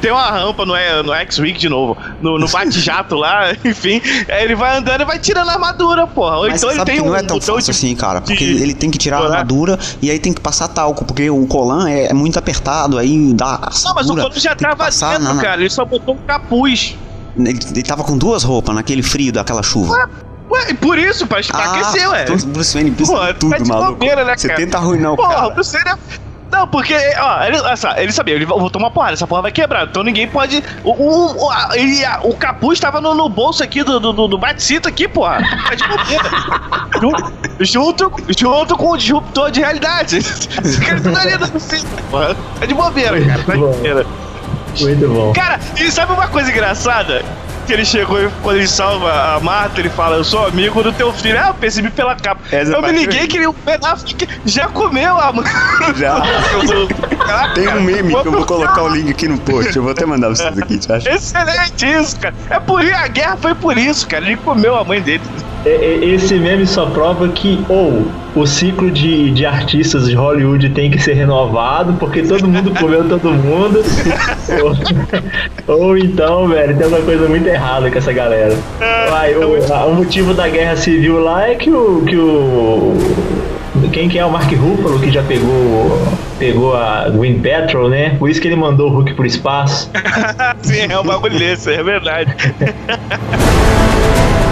tem uma rampa no, no X-Wing de novo, no, no bate-jato lá, <laughs> enfim. ele vai andando e vai tirando a armadura, porra. Ou Mas então ele sabe tem que não um é tão fácil de- assim, cara. Porque de- ele tem que tirar a armadura e aí tem que passar talco, porque o colan é, é muito apertado, aí dá. Não, mas o Colo já tava passar dentro, na- cara. Ele só botou um capuz. Ele, ele tava com duas roupas naquele frio daquela chuva. Ué, e por isso, pra, pra aquecer, ué. então Bruce Wayne precisa Porra, de tudo, tá de maluco. bobeira, né, Você cara? tenta arruinar o Porra, cara. o Bruce Wayne é... Não, porque, ó, ele, só, ele sabia, ele botou uma porrada, essa porra vai quebrar, então ninguém pode. O, o, o, a- ele- a- o capuz tava no, no bolso aqui do, do, do, do bate-cinto aqui, porra. Tá de bobeira. Ju- junto, junto com o disruptor de realidade. <laughs> Esse cara tá ali porra. Tá de bobeira, cara. Tá de bobeira. Muito bom. Cara, e sabe uma coisa engraçada? Que ele chegou e quando ele salva a Marta, ele fala, eu sou amigo do teu filho. Ah, eu percebi pela capa. Essa eu me liguei que o Ben Affleck já comeu a Já. Caraca, Tem um meme que eu vou colocar o link aqui no post. Eu vou até mandar vocês aqui, te? Excelente isso, cara. É por isso, a guerra foi por isso, cara. Ele comeu a mãe dele. É, é, Esse meme só prova que ou o ciclo de, de artistas de Hollywood tem que ser renovado, porque todo mundo comeu todo mundo. ou, <laughs> ou então, velho, tem alguma coisa muito errada com essa galera. Vai, o, o motivo da guerra civil lá é que o. Que o quem que é o Mark Ruffalo que já pegou pegou a Gwyn Petrol, né? Por isso que ele mandou o Hulk pro espaço. <laughs> Sim, é um bagulho desse, é verdade. <laughs>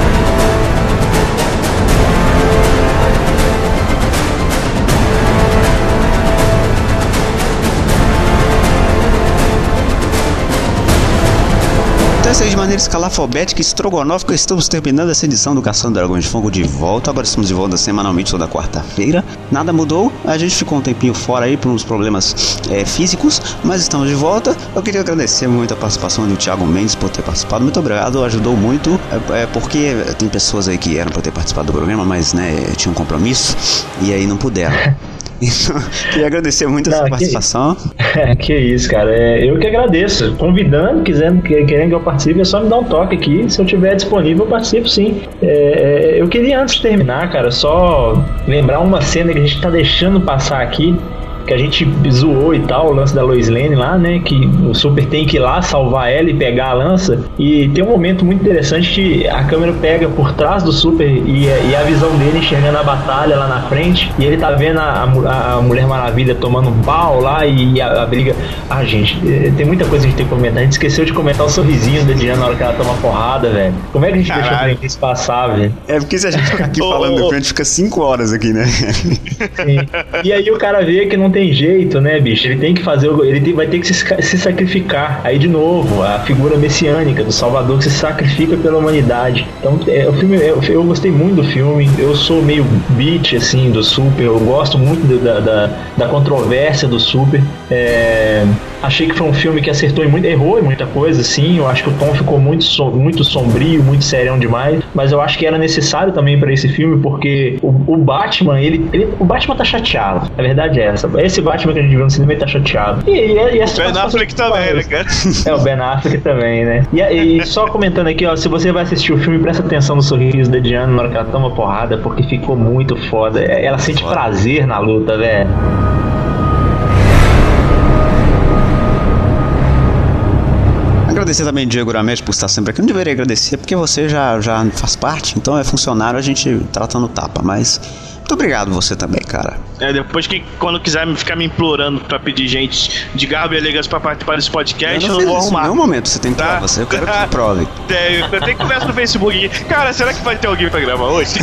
Então, essa aí de maneira escalafobética e estrogonófica, estamos terminando essa edição do Caçando Dragões de Fogo de volta. Agora estamos de volta semanalmente toda quarta-feira. Nada mudou, a gente ficou um tempinho fora aí por uns problemas é, físicos, mas estamos de volta. Eu queria agradecer muito a participação do Thiago Mendes por ter participado. Muito obrigado, ajudou muito. É, é porque tem pessoas aí que eram para ter participado do programa, mas né, tinham um compromisso e aí não puderam. <laughs> Então, <laughs> queria agradecer muito a Não, sua que- participação. <laughs> que isso, cara. É, eu que agradeço. Convidando, quisendo, que- querendo que eu participe, é só me dar um toque aqui. Se eu tiver disponível, eu participo sim. É, é, eu queria, antes de terminar, cara, só lembrar uma cena que a gente tá deixando passar aqui. Que a gente zoou e tal, o lance da Lois Lane lá, né? Que o Super tem que ir lá salvar ela e pegar a lança. E tem um momento muito interessante que a câmera pega por trás do Super e, e a visão dele enxergando a batalha lá na frente. E ele tá vendo a, a, a Mulher Maravilha tomando um pau lá e a, a briga. Ah, gente, eh, tem muita coisa que a gente tem que comentar. A gente esqueceu de comentar o sorrisinho da Diana na hora que ela toma porrada, velho. Como é que a gente deixou Caralho. pra isso passar, velho? É porque se a gente ficar aqui <laughs> falando, a gente fica 5 horas aqui, né? Sim. E aí o cara vê que não tem jeito, né, bicho? Ele tem que fazer, ele tem- vai ter que se, se sacrificar. Aí de novo, a figura messiânica do Salvador que se sacrifica pela humanidade. Então, é, o filme, eu, eu gostei muito do filme. Eu sou meio beat assim do Super. Eu gosto muito da, da, da controvérsia do Super. É, achei que foi um filme que acertou em muito, errou em muita coisa, sim. Eu acho que o tom ficou muito, muito sombrio, muito serião demais. Mas eu acho que era necessário também pra esse filme, porque o, o Batman, ele, ele- O Batman tá chateado. A verdade é essa. Esse Batman que a gente viu no cinema ele tá chateado. E, e, e essa Ben Affleck também, né, cara? é, o Ben Affleck também, né? E, e <laughs> só comentando aqui, ó, se você vai assistir o filme, presta atenção no sorriso da Diana na hora que ela toma porrada, porque ficou muito foda. É, Ela sente Foda. prazer na luta, velho. Agradecer também Diego Ramete por estar sempre aqui. Não deveria agradecer porque você já, já faz parte, então é funcionário, a gente trata no tapa. Mas muito obrigado você também, cara. É, depois que quando quiser ficar me implorando pra pedir gente de garbo e elegância pra participar desse podcast, eu não, fiz vou isso em arrumar. nenhum momento, você tem Tá? provas. Eu quero que você prove. <laughs> É, eu tenho conversa no Facebook. Cara, será que vai ter alguém pra gravar hoje?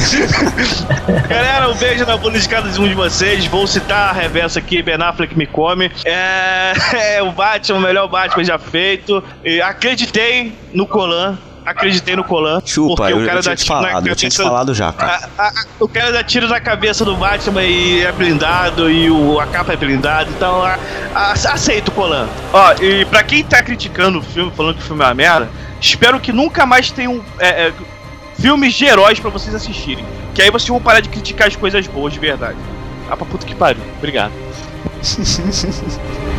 <laughs> Galera, um beijo na bunda de cada um de vocês. Vou citar a reversa aqui, Ben Affleck me come. É, <laughs> é o Batman, o melhor Batman já feito. E acreditei no Colan. Acreditei no Colan. Chupa, porque eu, o eu cara tinha dá te tiro na falado, eu tinha te cabeça- falado já, cara. a- a- o cara dá tiro na cabeça do Batman e é blindado, e o, a capa é blindada, então a, a, aceito o Colan. Ó, e pra quem tá criticando o filme, falando que o filme é uma merda, espero que nunca mais tenham é, é, filmes de heróis pra vocês assistirem. Que aí vocês vão parar de criticar as coisas boas de verdade. Ah, pra puta que pariu. Obrigado. <laughs>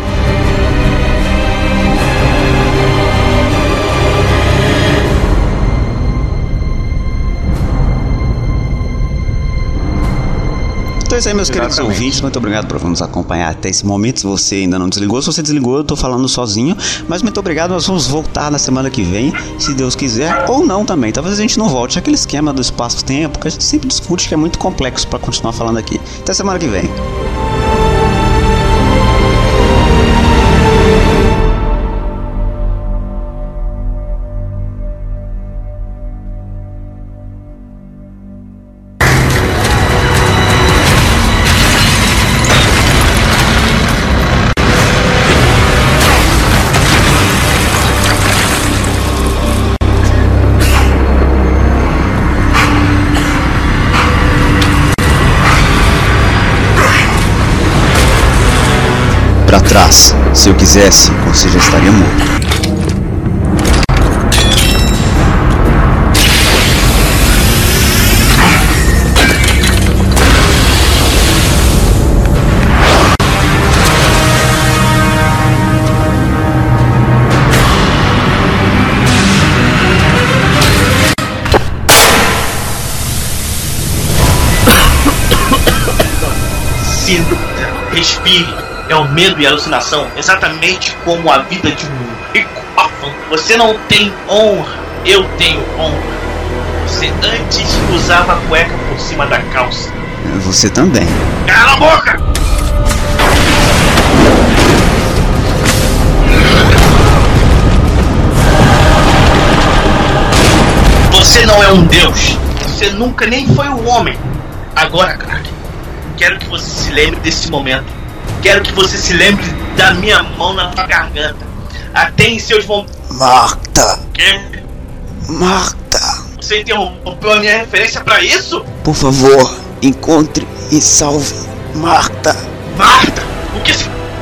Então é isso aí, meus queridos Exatamente. ouvintes. Muito obrigado por nos acompanhar até esse momento. Se você ainda não desligou, se você desligou, eu tô falando sozinho. Mas muito obrigado. Nós vamos voltar na semana que vem, se Deus quiser, ou não também. Talvez a gente não volte. Aquele esquema do espaço-tempo que a gente sempre discute, que é muito complexo pra continuar falando aqui. Até semana que vem. Trás. Se eu quisesse, você já estaria morto. Sinta, respire. É o medo e a alucinação, exatamente como a vida de um rico órfão. Você não tem honra, eu tenho honra. Você antes usava a cueca por cima da calça. Você também. Cala a boca! Você não é um deus. Você nunca nem foi um homem. Agora, Clark, quero que você se lembre desse momento. Quero que você se lembre da minha mão na sua garganta. Até em seus. Marta! Quê? Marta! Você interrompeu a minha referência pra isso? Por favor, encontre e salve Marta. Marta! O que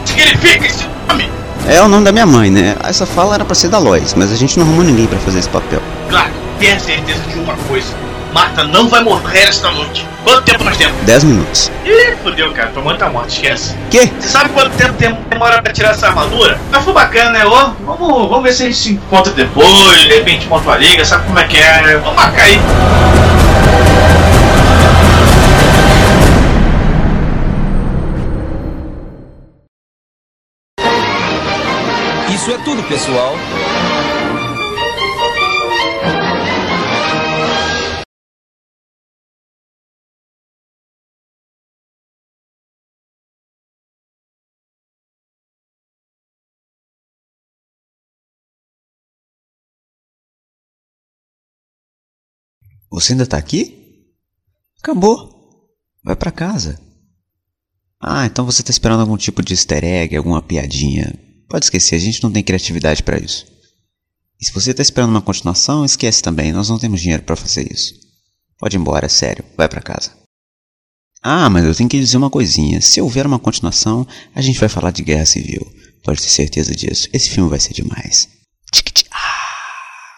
significa esse nome? É o nome da minha mãe, né? Essa fala era pra ser da Lois, mas a gente não arrumou ninguém pra fazer esse papel. Claro, tenha certeza de uma coisa. Marta não vai morrer esta noite. Quanto tempo nós temos? 10 minutos. Ih, fodeu, cara. Mãe tá morta, esquece. Que? Você sabe quanto tempo tem- demora pra tirar essa armadura? Mas foi bacana, né? Ô, vamos, vamos ver se a gente se encontra depois. De repente monta uma liga, sabe como é que é? Vamos marcar aí. Isso é tudo, pessoal. Você ainda tá aqui? Acabou. Vai pra casa. Ah, então você tá esperando algum tipo de easter egg, alguma piadinha. Pode esquecer, a gente não tem criatividade pra isso. E se você tá esperando uma continuação, esquece também, nós não temos dinheiro pra fazer isso. Pode ir embora, sério, vai pra casa. Ah, mas eu tenho que dizer uma coisinha. Se houver uma continuação, a gente vai falar de guerra civil. Pode ter certeza disso. Esse filme vai ser demais.